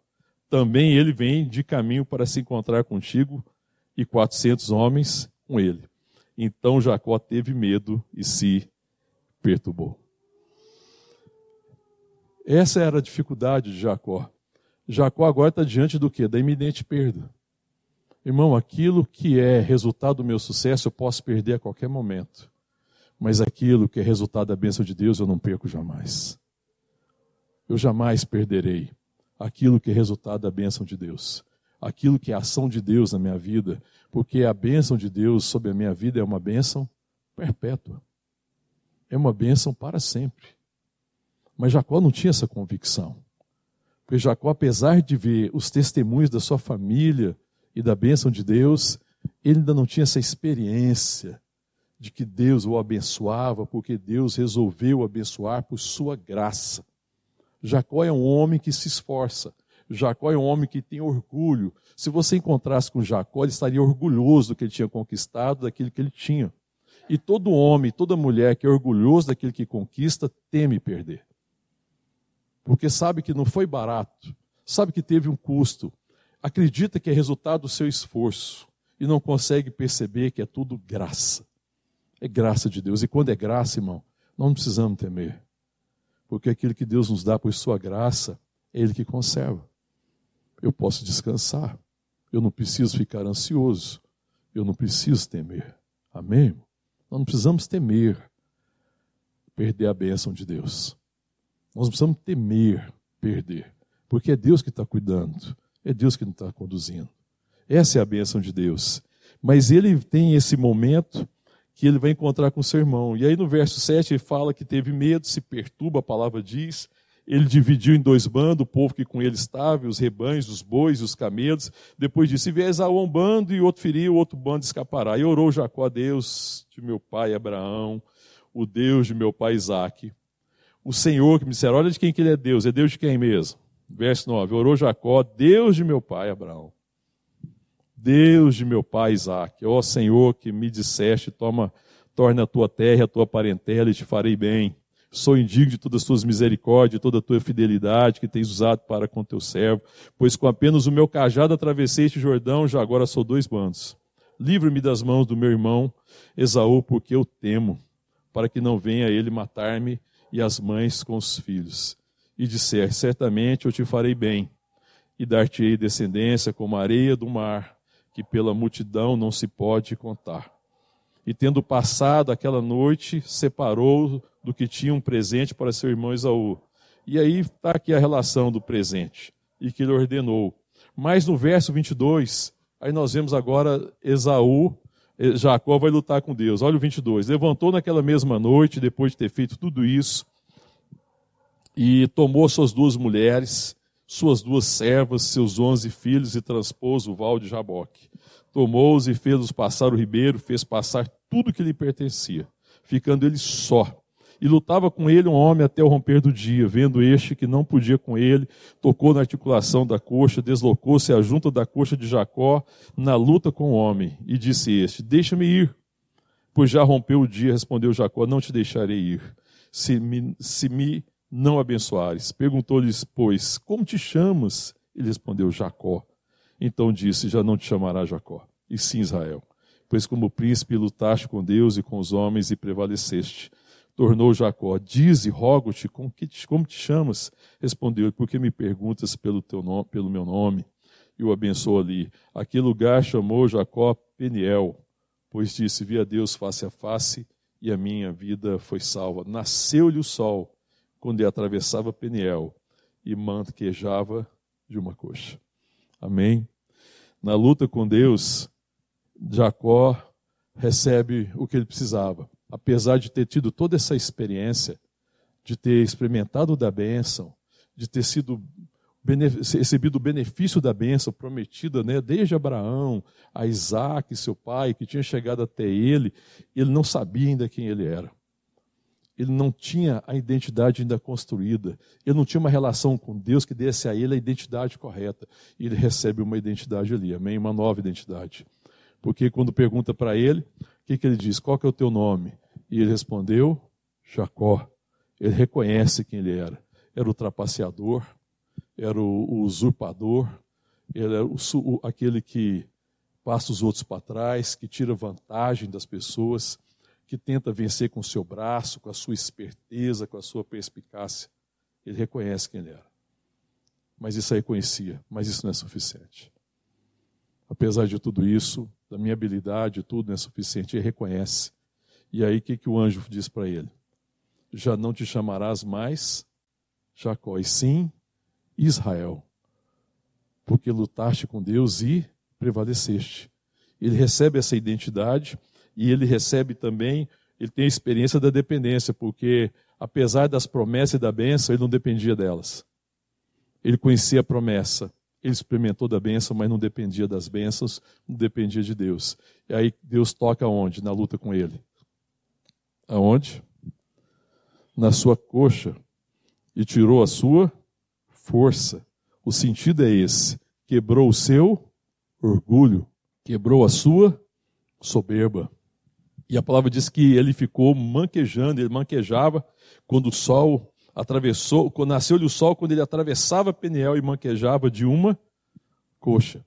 Também ele vem de caminho para se encontrar contigo e quatrocentos homens com ele. Então Jacó teve medo e se perturbou. Essa era a dificuldade de Jacó. Jacó agora está diante do que? Da iminente perda. Irmão, aquilo que é resultado do meu sucesso eu posso perder a qualquer momento. Mas aquilo que é resultado da bênção de Deus eu não perco jamais. Eu jamais perderei aquilo que é resultado da bênção de Deus. Aquilo que é ação de Deus na minha vida. Porque a bênção de Deus sobre a minha vida é uma bênção perpétua. É uma bênção para sempre. Mas Jacó não tinha essa convicção. Porque Jacó, apesar de ver os testemunhos da sua família, e da bênção de Deus, ele ainda não tinha essa experiência de que Deus o abençoava, porque Deus resolveu abençoar por sua graça. Jacó é um homem que se esforça. Jacó é um homem que tem orgulho. Se você encontrasse com Jacó, ele estaria orgulhoso do que ele tinha conquistado, daquilo que ele tinha. E todo homem, toda mulher que é orgulhoso daquilo que conquista, teme perder. Porque sabe que não foi barato, sabe que teve um custo, acredita que é resultado do seu esforço e não consegue perceber que é tudo graça. É graça de Deus. E quando é graça, irmão, não precisamos temer. Porque aquilo que Deus nos dá por sua graça, é Ele que conserva. Eu posso descansar. Eu não preciso ficar ansioso. Eu não preciso temer. Amém? Nós não precisamos temer perder a bênção de Deus. Nós não precisamos temer perder. Porque é Deus que está cuidando. É Deus que nos está conduzindo. Essa é a bênção de Deus. Mas ele tem esse momento que ele vai encontrar com seu irmão. E aí no verso 7 ele fala que teve medo, se perturba, a palavra diz. Ele dividiu em dois bandos o povo que com ele estava, os rebanhos, os bois e os camelos. Depois disse: Se vier Esaú um bando e outro ferir, o outro bando escapará. E orou Jacó a Deus de meu pai Abraão, o Deus de meu pai Isaac. O Senhor que me disseram: Olha de quem que ele é Deus, é Deus de quem mesmo? Verso 9: Orou Jacó, Deus de meu pai Abraão, Deus de meu pai Isaac, ó Senhor que me disseste: toma, torna a tua terra, a tua parentela e te farei bem. Sou indigno de todas as tuas misericórdias, de toda a tua fidelidade que tens usado para com teu servo, pois com apenas o meu cajado atravessei este Jordão, já agora sou dois bandos. Livre-me das mãos do meu irmão Esaú, porque eu temo, para que não venha ele matar-me e as mães com os filhos. E disser: Certamente eu te farei bem, e dar-te-ei descendência como a areia do mar, que pela multidão não se pode contar. E tendo passado aquela noite, separou do que tinha um presente para seu irmão Esaú. E aí está aqui a relação do presente, e que ele ordenou. Mas no verso 22, aí nós vemos agora Esaú eh, Jacó vai lutar com Deus. Olha o 22. Levantou naquela mesma noite, depois de ter feito tudo isso, e tomou suas duas mulheres, suas duas servas, seus onze filhos, e transpôs o val de Jaboque. Tomou-os e fez-os passar o ribeiro, fez passar tudo que lhe pertencia, ficando ele só e lutava com ele um homem até o romper do dia. Vendo este que não podia com ele, tocou na articulação da coxa, deslocou-se a junta da coxa de Jacó na luta com o homem. E disse este: Deixa-me ir. Pois já rompeu o dia, respondeu Jacó: Não te deixarei ir, se me, se me não abençoares. Perguntou-lhes, pois, como te chamas? Ele respondeu: Jacó. Então disse: Já não te chamará Jacó, e sim Israel. Pois como príncipe lutaste com Deus e com os homens e prevaleceste tornou Jacó: Dize, rogo-te, como, como te chamas? Respondeu: Porque me perguntas pelo, teu nome, pelo meu nome? E o abençoou ali. Aquele lugar chamou Jacó Peniel, pois disse: Vi a Deus face a face e a minha vida foi salva. Nasceu-lhe o sol quando atravessava Peniel e manquejava de uma coxa. Amém? Na luta com Deus, Jacó recebe o que ele precisava apesar de ter tido toda essa experiência, de ter experimentado da bênção, de ter sido recebido o benefício da bênção prometida né, desde Abraão a Isaac, seu pai, que tinha chegado até ele, ele não sabia ainda quem ele era. Ele não tinha a identidade ainda construída. Ele não tinha uma relação com Deus que desse a ele a identidade correta. E ele recebe uma identidade ali, amém? Uma nova identidade. Porque quando pergunta para ele, o que, que ele diz? Qual que é o teu nome? E ele respondeu: Jacó. Ele reconhece quem ele era. Era o trapaceador, era o, usurpador, era o, o, aquele que passa os outros para trás, que tira vantagem das pessoas, que tenta vencer com o seu braço, com a sua esperteza, com a sua perspicácia. Ele reconhece quem ele era. Mas isso aí conhecia, mas isso não é suficiente. Apesar de tudo isso, da minha habilidade, tudo não é suficiente, ele reconhece e aí o que, que o anjo diz para ele? Já não te chamarás mais Jacó, e sim Israel, porque lutaste com Deus e prevaleceste. Ele recebe essa identidade e ele recebe também, ele tem a experiência da dependência, porque apesar das promessas e da bênção, ele não dependia delas. Ele conhecia a promessa, ele experimentou da bênção, mas não dependia das bênçãos, não dependia de Deus. E aí Deus toca onde? Na luta com ele. Aonde? Na sua coxa. E tirou a sua força. O sentido é esse: quebrou o seu orgulho, quebrou a sua soberba. E a palavra diz que ele ficou manquejando, ele manquejava quando o sol atravessou, nasceu-lhe o sol, quando ele atravessava Peniel e manquejava de uma coxa.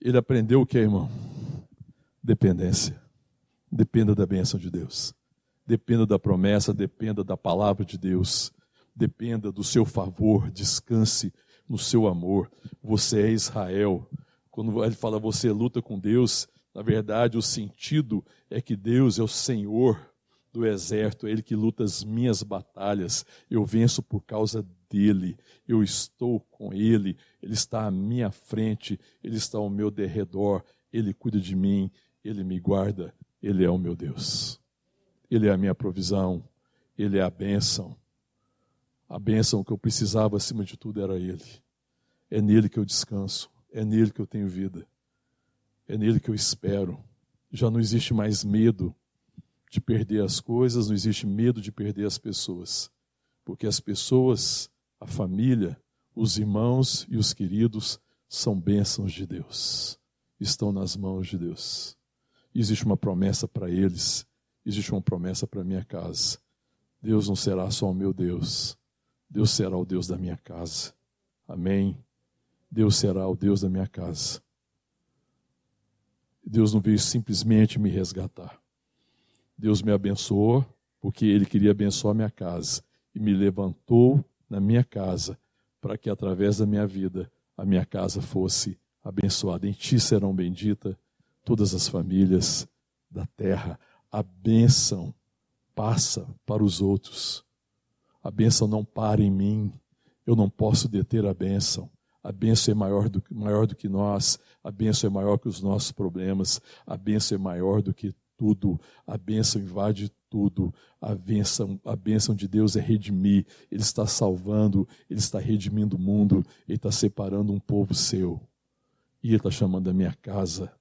Ele aprendeu o que, irmão? Dependência. Dependa da bênção de Deus dependa da promessa, dependa da palavra de Deus, dependa do seu favor, descanse no seu amor. Você é Israel. Quando ele fala você luta com Deus, na verdade o sentido é que Deus é o Senhor do exército, é Ele que luta as minhas batalhas. Eu venço por causa dele, eu estou com Ele, Ele está à minha frente, Ele está ao meu derredor, Ele cuida de mim, Ele me guarda, Ele é o meu Deus. Ele é a minha provisão, Ele é a bênção. A bênção que eu precisava acima de tudo era Ele. É nele que eu descanso, é nele que eu tenho vida, é nele que eu espero. Já não existe mais medo de perder as coisas, não existe medo de perder as pessoas, porque as pessoas, a família, os irmãos e os queridos são bênçãos de Deus, estão nas mãos de Deus. Existe uma promessa para eles existe uma promessa para minha casa. Deus não será só o meu Deus, Deus será o Deus da minha casa. Amém. Deus será o Deus da minha casa. Deus não veio simplesmente me resgatar. Deus me abençoou porque Ele queria abençoar minha casa. e me levantou na minha casa, para que através da minha vida a minha casa fosse abençoada. Em ti serão benditas todas as famílias da terra. A bênção passa para os outros. A bênção não para em mim. Eu não posso deter a bênção. A bênção é maior do, maior do que nós. A bênção é maior que os nossos problemas. A bênção é maior do que tudo. A bênção invade tudo. A bênção, a bênção de Deus é redimir. Ele está salvando, Ele está redimindo o mundo, Ele está separando um povo seu. E Ele está chamando a minha casa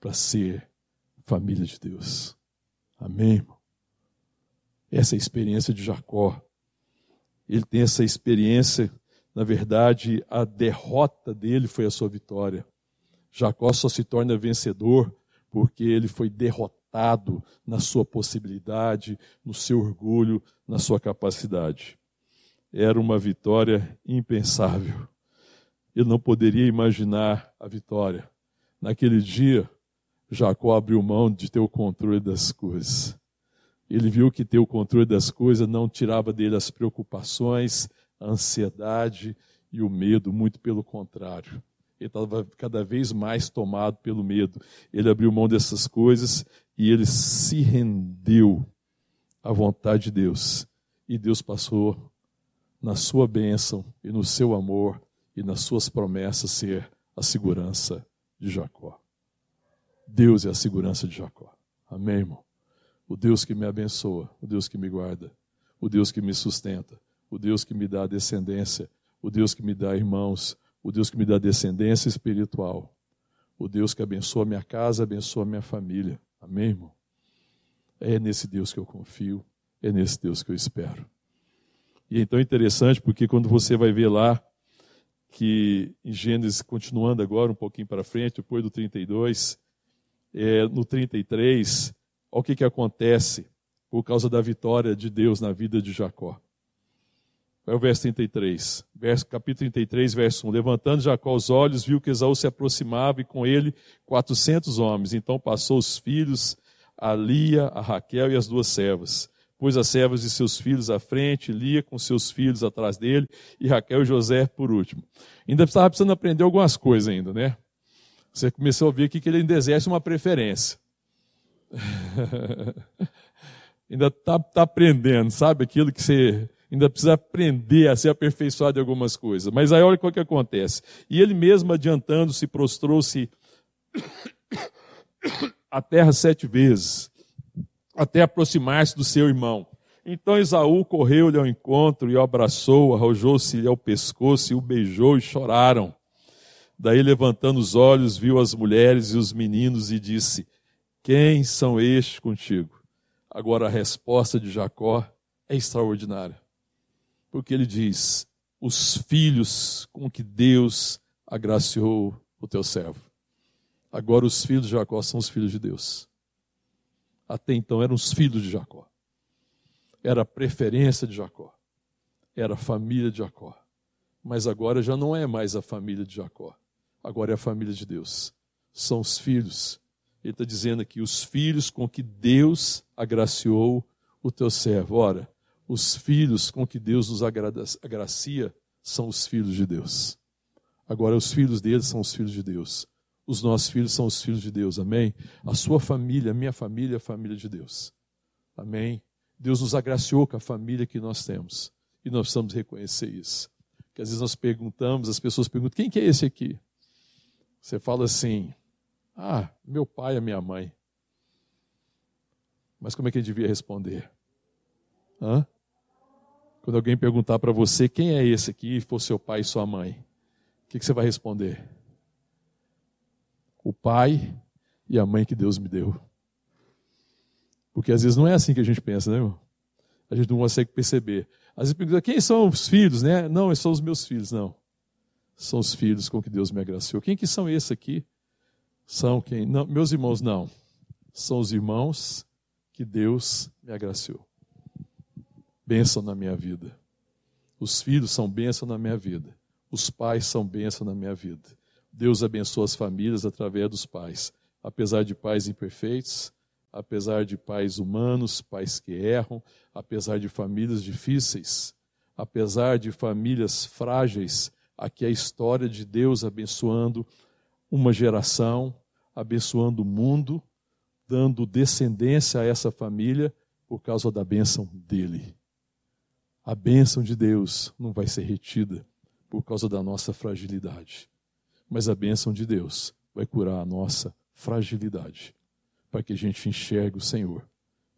para ser família de Deus. Amém, irmão? Essa é a experiência de Jacó. Ele tem essa experiência, na verdade, a derrota dele foi a sua vitória. Jacó só se torna vencedor porque ele foi derrotado na sua possibilidade, no seu orgulho, na sua capacidade. Era uma vitória impensável. Ele não poderia imaginar a vitória. Naquele dia, Jacó abriu mão de ter o controle das coisas. Ele viu que ter o controle das coisas não tirava dele as preocupações, a ansiedade e o medo, muito pelo contrário. Ele estava cada vez mais tomado pelo medo. Ele abriu mão dessas coisas e ele se rendeu à vontade de Deus. E Deus passou, na sua bênção e no seu amor e nas suas promessas, ser a segurança de Jacó. Deus é a segurança de Jacó. Amém, irmão? O Deus que me abençoa, o Deus que me guarda, o Deus que me sustenta, o Deus que me dá descendência, o Deus que me dá irmãos, o Deus que me dá descendência espiritual, o Deus que abençoa minha casa, abençoa minha família. Amém, irmão? É nesse Deus que eu confio, é nesse Deus que eu espero. E é então interessante porque quando você vai ver lá que em Gênesis, continuando agora um pouquinho para frente, depois do 32, é, no 33, olha o que, que acontece por causa da vitória de Deus na vida de Jacó. É o verso 33, verso, capítulo 33, verso 1. Levantando Jacó os olhos, viu que Esaú se aproximava e com ele 400 homens. Então passou os filhos, a Lia, a Raquel e as duas servas. Pôs as servas de seus filhos à frente, Lia com seus filhos atrás dele e Raquel e José por último. Ainda estava precisando aprender algumas coisas ainda, né? Você começou a ver aqui que ele ainda exerce uma preferência. ainda está tá aprendendo, sabe? Aquilo que você ainda precisa aprender a ser aperfeiçoado em algumas coisas. Mas aí olha o que acontece. E ele mesmo adiantando-se, prostrou-se a terra sete vezes, até aproximar-se do seu irmão. Então Esaú correu-lhe ao encontro e o abraçou, arrojou-se-lhe ao pescoço e o beijou e choraram. Daí, levantando os olhos, viu as mulheres e os meninos e disse: Quem são estes contigo? Agora a resposta de Jacó é extraordinária. Porque ele diz: Os filhos com que Deus agraciou o teu servo. Agora os filhos de Jacó são os filhos de Deus. Até então eram os filhos de Jacó. Era a preferência de Jacó. Era a família de Jacó. Mas agora já não é mais a família de Jacó agora é a família de Deus. São os filhos. Ele está dizendo aqui: os filhos com que Deus agraciou o teu servo. Ora, os filhos com que Deus nos agracia são os filhos de Deus. Agora, os filhos deles são os filhos de Deus. Os nossos filhos são os filhos de Deus. Amém? A sua família, a minha família é a família de Deus. Amém? Deus nos agraciou com a família que nós temos. E nós precisamos reconhecer isso. Que às vezes nós perguntamos, as pessoas perguntam: quem que é esse aqui? Você fala assim: Ah, meu pai é minha mãe. Mas como é que ele devia responder? Hã? Quando alguém perguntar para você quem é esse aqui, e for seu pai e sua mãe, o que, que você vai responder? O pai e a mãe que Deus me deu. Porque às vezes não é assim que a gente pensa, né, irmão? A gente não consegue perceber. Às vezes pergunta, quem são os filhos, né? Não, são os meus filhos, não são os filhos com que Deus me agraciou. Quem que são esses aqui? São quem? Não, meus irmãos, não. São os irmãos que Deus me agraciou. Bênção na minha vida. Os filhos são bênção na minha vida. Os pais são bênção na minha vida. Deus abençoa as famílias através dos pais. Apesar de pais imperfeitos, apesar de pais humanos, pais que erram, apesar de famílias difíceis, apesar de famílias frágeis, aqui é a história de Deus abençoando uma geração, abençoando o mundo, dando descendência a essa família por causa da bênção dele. A bênção de Deus não vai ser retida por causa da nossa fragilidade, mas a bênção de Deus vai curar a nossa fragilidade, para que a gente enxergue o Senhor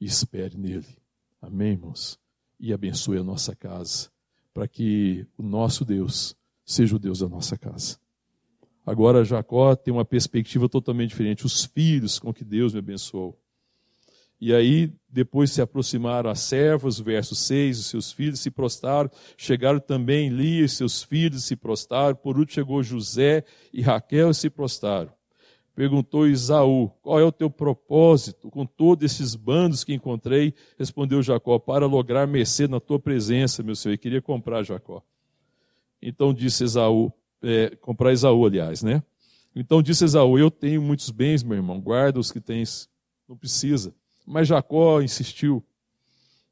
e espere nele. Amém, irmãos? E abençoe a nossa casa, para que o nosso Deus seja o Deus da nossa casa. Agora Jacó tem uma perspectiva totalmente diferente. Os filhos com que Deus me abençoou. E aí, depois se aproximaram as servas, verso 6, os seus filhos se prostraram. Chegaram também Lia e seus filhos se prostraram. Por último chegou José e Raquel e se prostraram. Perguntou Isaú: Qual é o teu propósito com todos esses bandos que encontrei? Respondeu Jacó: Para lograr mercê na tua presença, meu senhor. E queria comprar Jacó. Então disse Esaú: é, comprar Esaú, aliás, né? Então disse Esaú: Eu tenho muitos bens, meu irmão, guarda os que tens, não precisa. Mas Jacó insistiu: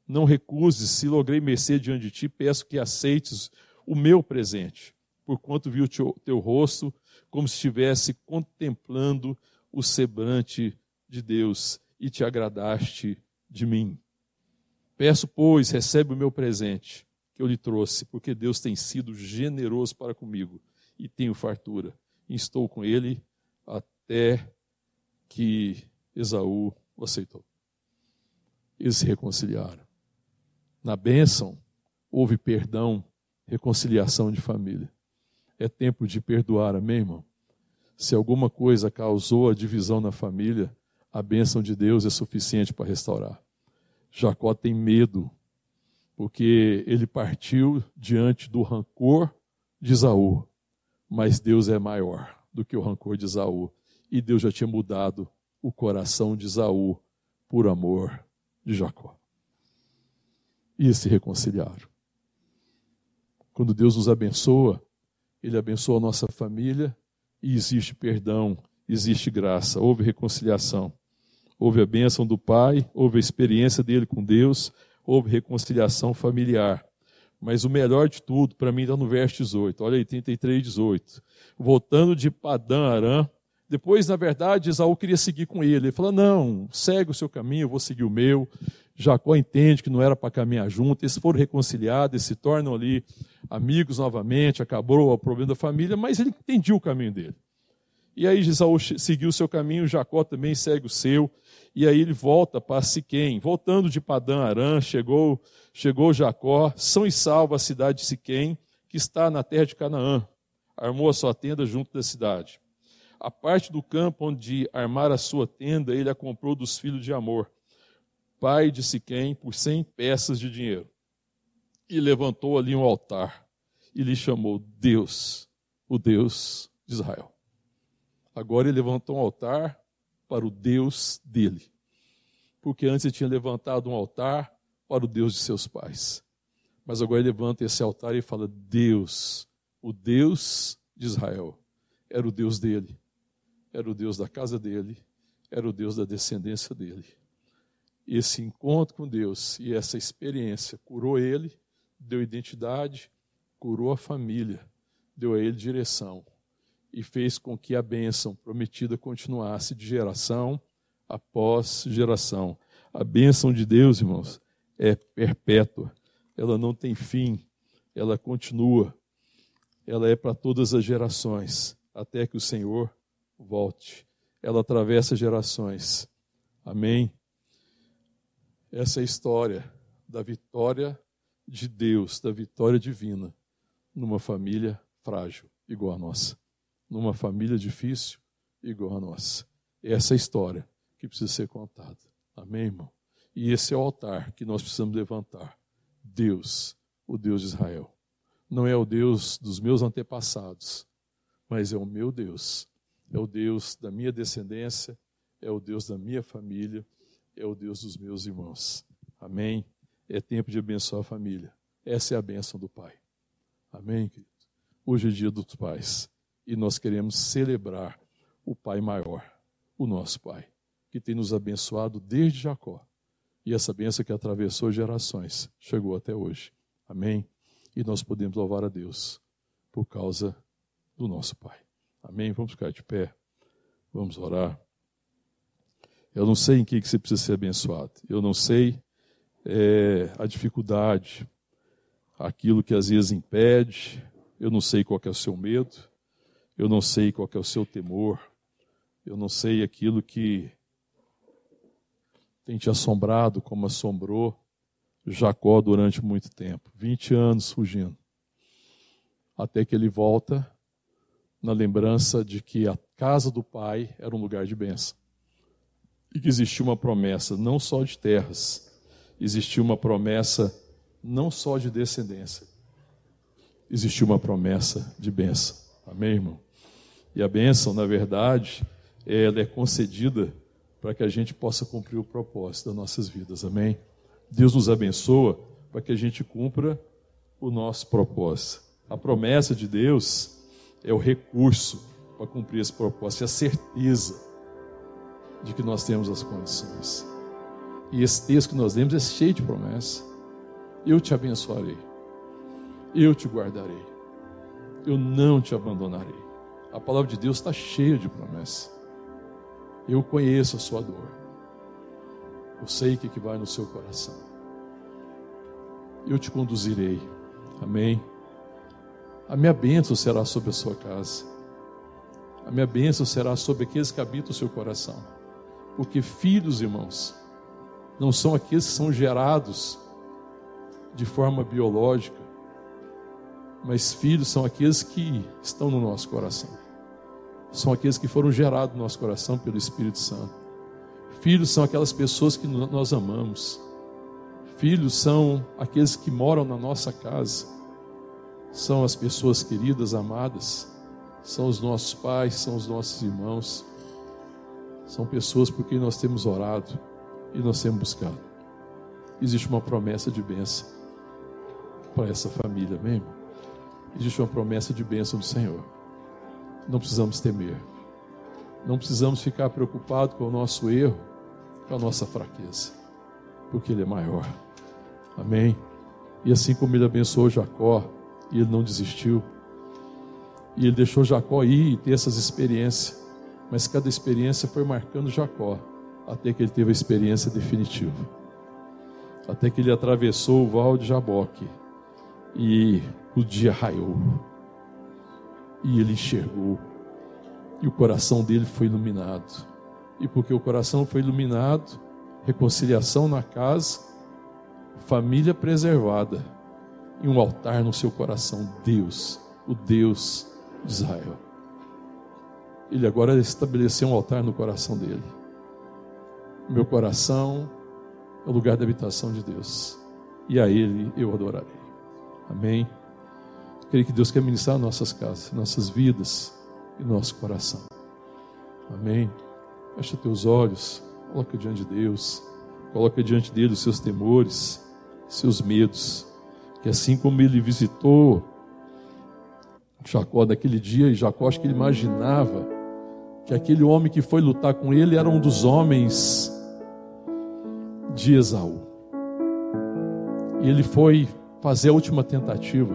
Não recuses, se logrei mercê diante de ti, peço que aceites o meu presente, porquanto vi o teu, teu rosto como se estivesse contemplando o semblante de Deus e te agradaste de mim. Peço, pois, recebe o meu presente que eu lhe trouxe, porque Deus tem sido generoso para comigo e tenho fartura. E estou com ele até que Esaú aceitou. Eles se reconciliaram. Na bênção, houve perdão, reconciliação de família. É tempo de perdoar, amém, irmão? Se alguma coisa causou a divisão na família, a bênção de Deus é suficiente para restaurar. Jacó tem medo, porque ele partiu diante do rancor de Esaú mas Deus é maior do que o rancor de Esaú. E Deus já tinha mudado o coração de Esaú por amor de Jacó. E se reconciliaram. Quando Deus nos abençoa, Ele abençoa a nossa família e existe perdão, existe graça, houve reconciliação. Houve a bênção do Pai, houve a experiência dele com Deus, houve reconciliação familiar. Mas o melhor de tudo, para mim, está no verso 18. Olha aí, 33, 18. Voltando de Padã Arã. Depois, na verdade, Esaú queria seguir com ele. Ele falou: Não, segue o seu caminho, eu vou seguir o meu. Jacó entende que não era para caminhar junto. Eles foram reconciliados, eles se tornam ali amigos novamente. Acabou o problema da família, mas ele entendia o caminho dele. E aí Esaú seguiu o seu caminho, Jacó também segue o seu. E aí ele volta para Siquém. Voltando de Padã Arã, chegou, chegou Jacó, são e salvo a cidade de Siquém, que está na terra de Canaã. Armou a sua tenda junto da cidade. A parte do campo onde armar a sua tenda, ele a comprou dos filhos de Amor, pai de Siquém, por cem peças de dinheiro. E levantou ali um altar e lhe chamou Deus, o Deus de Israel. Agora ele levantou um altar para o Deus dele. Porque antes ele tinha levantado um altar para o Deus de seus pais. Mas agora ele levanta esse altar e fala: Deus, o Deus de Israel, era o Deus dele, era o Deus da casa dele, era o Deus da descendência dele. Esse encontro com Deus e essa experiência curou ele, deu identidade, curou a família, deu a ele direção e fez com que a bênção prometida continuasse de geração após geração. A bênção de Deus, irmãos, é perpétua, ela não tem fim, ela continua, ela é para todas as gerações, até que o Senhor volte. Ela atravessa gerações. Amém? Essa é a história da vitória de Deus, da vitória divina, numa família frágil, igual a nossa numa família difícil igual a nossa. Essa é a história que precisa ser contada. Amém, irmão? E esse é o altar que nós precisamos levantar. Deus, o Deus de Israel. Não é o Deus dos meus antepassados, mas é o meu Deus. É o Deus da minha descendência, é o Deus da minha família, é o Deus dos meus irmãos. Amém? É tempo de abençoar a família. Essa é a bênção do Pai. Amém, querido? Hoje é dia dos pais e nós queremos celebrar o Pai maior, o nosso Pai. que tem nos abençoado desde Jacó. E essa bênção que atravessou gerações chegou até hoje. Amém? E nós podemos louvar a Deus por causa do nosso Pai. Amém? Vamos ficar de pé. Vamos orar. Eu não sei em que, que você precisa ser abençoado. Eu não sei é, a dificuldade, aquilo que às vezes impede. Eu não sei qual é o seu medo. Eu não sei qual é o seu temor. Eu não sei aquilo que tem te assombrado como assombrou Jacó durante muito tempo 20 anos fugindo. Até que ele volta na lembrança de que a casa do pai era um lugar de bênção. E que existia uma promessa não só de terras, existia uma promessa não só de descendência, existia uma promessa de bênção. Amém, irmão? E a bênção, na verdade, ela é concedida para que a gente possa cumprir o propósito das nossas vidas. Amém? Deus nos abençoa para que a gente cumpra o nosso propósito. A promessa de Deus é o recurso para cumprir esse propósito, é a certeza de que nós temos as condições. E esse texto que nós lemos é cheio de promessas. Eu te abençoarei, eu te guardarei, eu não te abandonarei. A palavra de Deus está cheia de promessas. Eu conheço a sua dor. Eu sei o que vai no seu coração. Eu te conduzirei. Amém. A minha bênção será sobre a sua casa. A minha bênção será sobre aqueles que habitam o seu coração. Porque filhos, irmãos, não são aqueles que são gerados de forma biológica, mas filhos são aqueles que estão no nosso coração. São aqueles que foram gerados no nosso coração pelo Espírito Santo. Filhos são aquelas pessoas que nós amamos. Filhos são aqueles que moram na nossa casa são as pessoas queridas, amadas, são os nossos pais, são os nossos irmãos, são pessoas por quem nós temos orado e nós temos buscado. Existe uma promessa de bênção para essa família, amém? Existe uma promessa de bênção do Senhor. Não precisamos temer, não precisamos ficar preocupados com o nosso erro, com a nossa fraqueza, porque Ele é maior, amém? E assim como Ele abençoou Jacó, e ele não desistiu. E ele deixou Jacó ir e ter essas experiências. Mas cada experiência foi marcando Jacó, até que ele teve a experiência definitiva. Até que ele atravessou o val de Jaboque e o dia raiou. E ele enxergou. E o coração dele foi iluminado. E porque o coração foi iluminado, reconciliação na casa, família preservada e um altar no seu coração. Deus, o Deus de Israel. Ele agora estabeleceu um altar no coração dele. Meu coração é o lugar da habitação de Deus. E a Ele eu adorarei. Amém. Creio que Deus quer ministrar nossas casas, nossas vidas e nosso coração. Amém. Fecha teus olhos, coloca diante de Deus, coloca diante dele os seus temores, seus medos que assim como ele visitou Jacó naquele dia, e Jacó acho que ele imaginava que aquele homem que foi lutar com ele era um dos homens de Esaú. E ele foi fazer a última tentativa,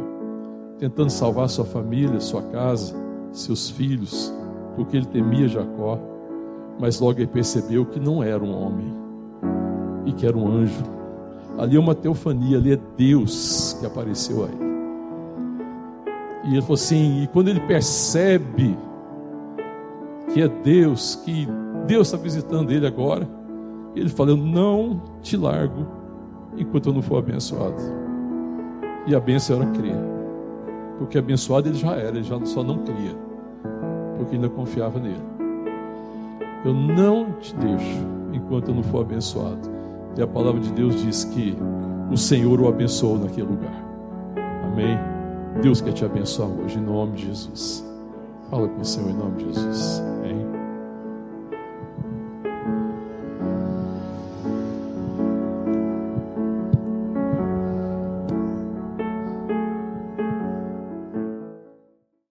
tentando salvar sua família, sua casa, seus filhos, porque ele temia Jacó, mas logo ele percebeu que não era um homem e que era um anjo Ali é uma teofania, ali é Deus que apareceu a ele. E ele falou assim: e quando ele percebe que é Deus, que Deus está visitando ele agora, ele fala: Eu não te largo enquanto eu não for abençoado. E a benção era crer, porque abençoado ele já era, ele já só não cria, porque ainda confiava nele. Eu não te deixo enquanto eu não for abençoado. E a palavra de Deus diz que o Senhor o abençoou naquele lugar. Amém? Deus quer te abençoar hoje, em nome de Jesus. Fala com o Senhor em nome de Jesus. Amém?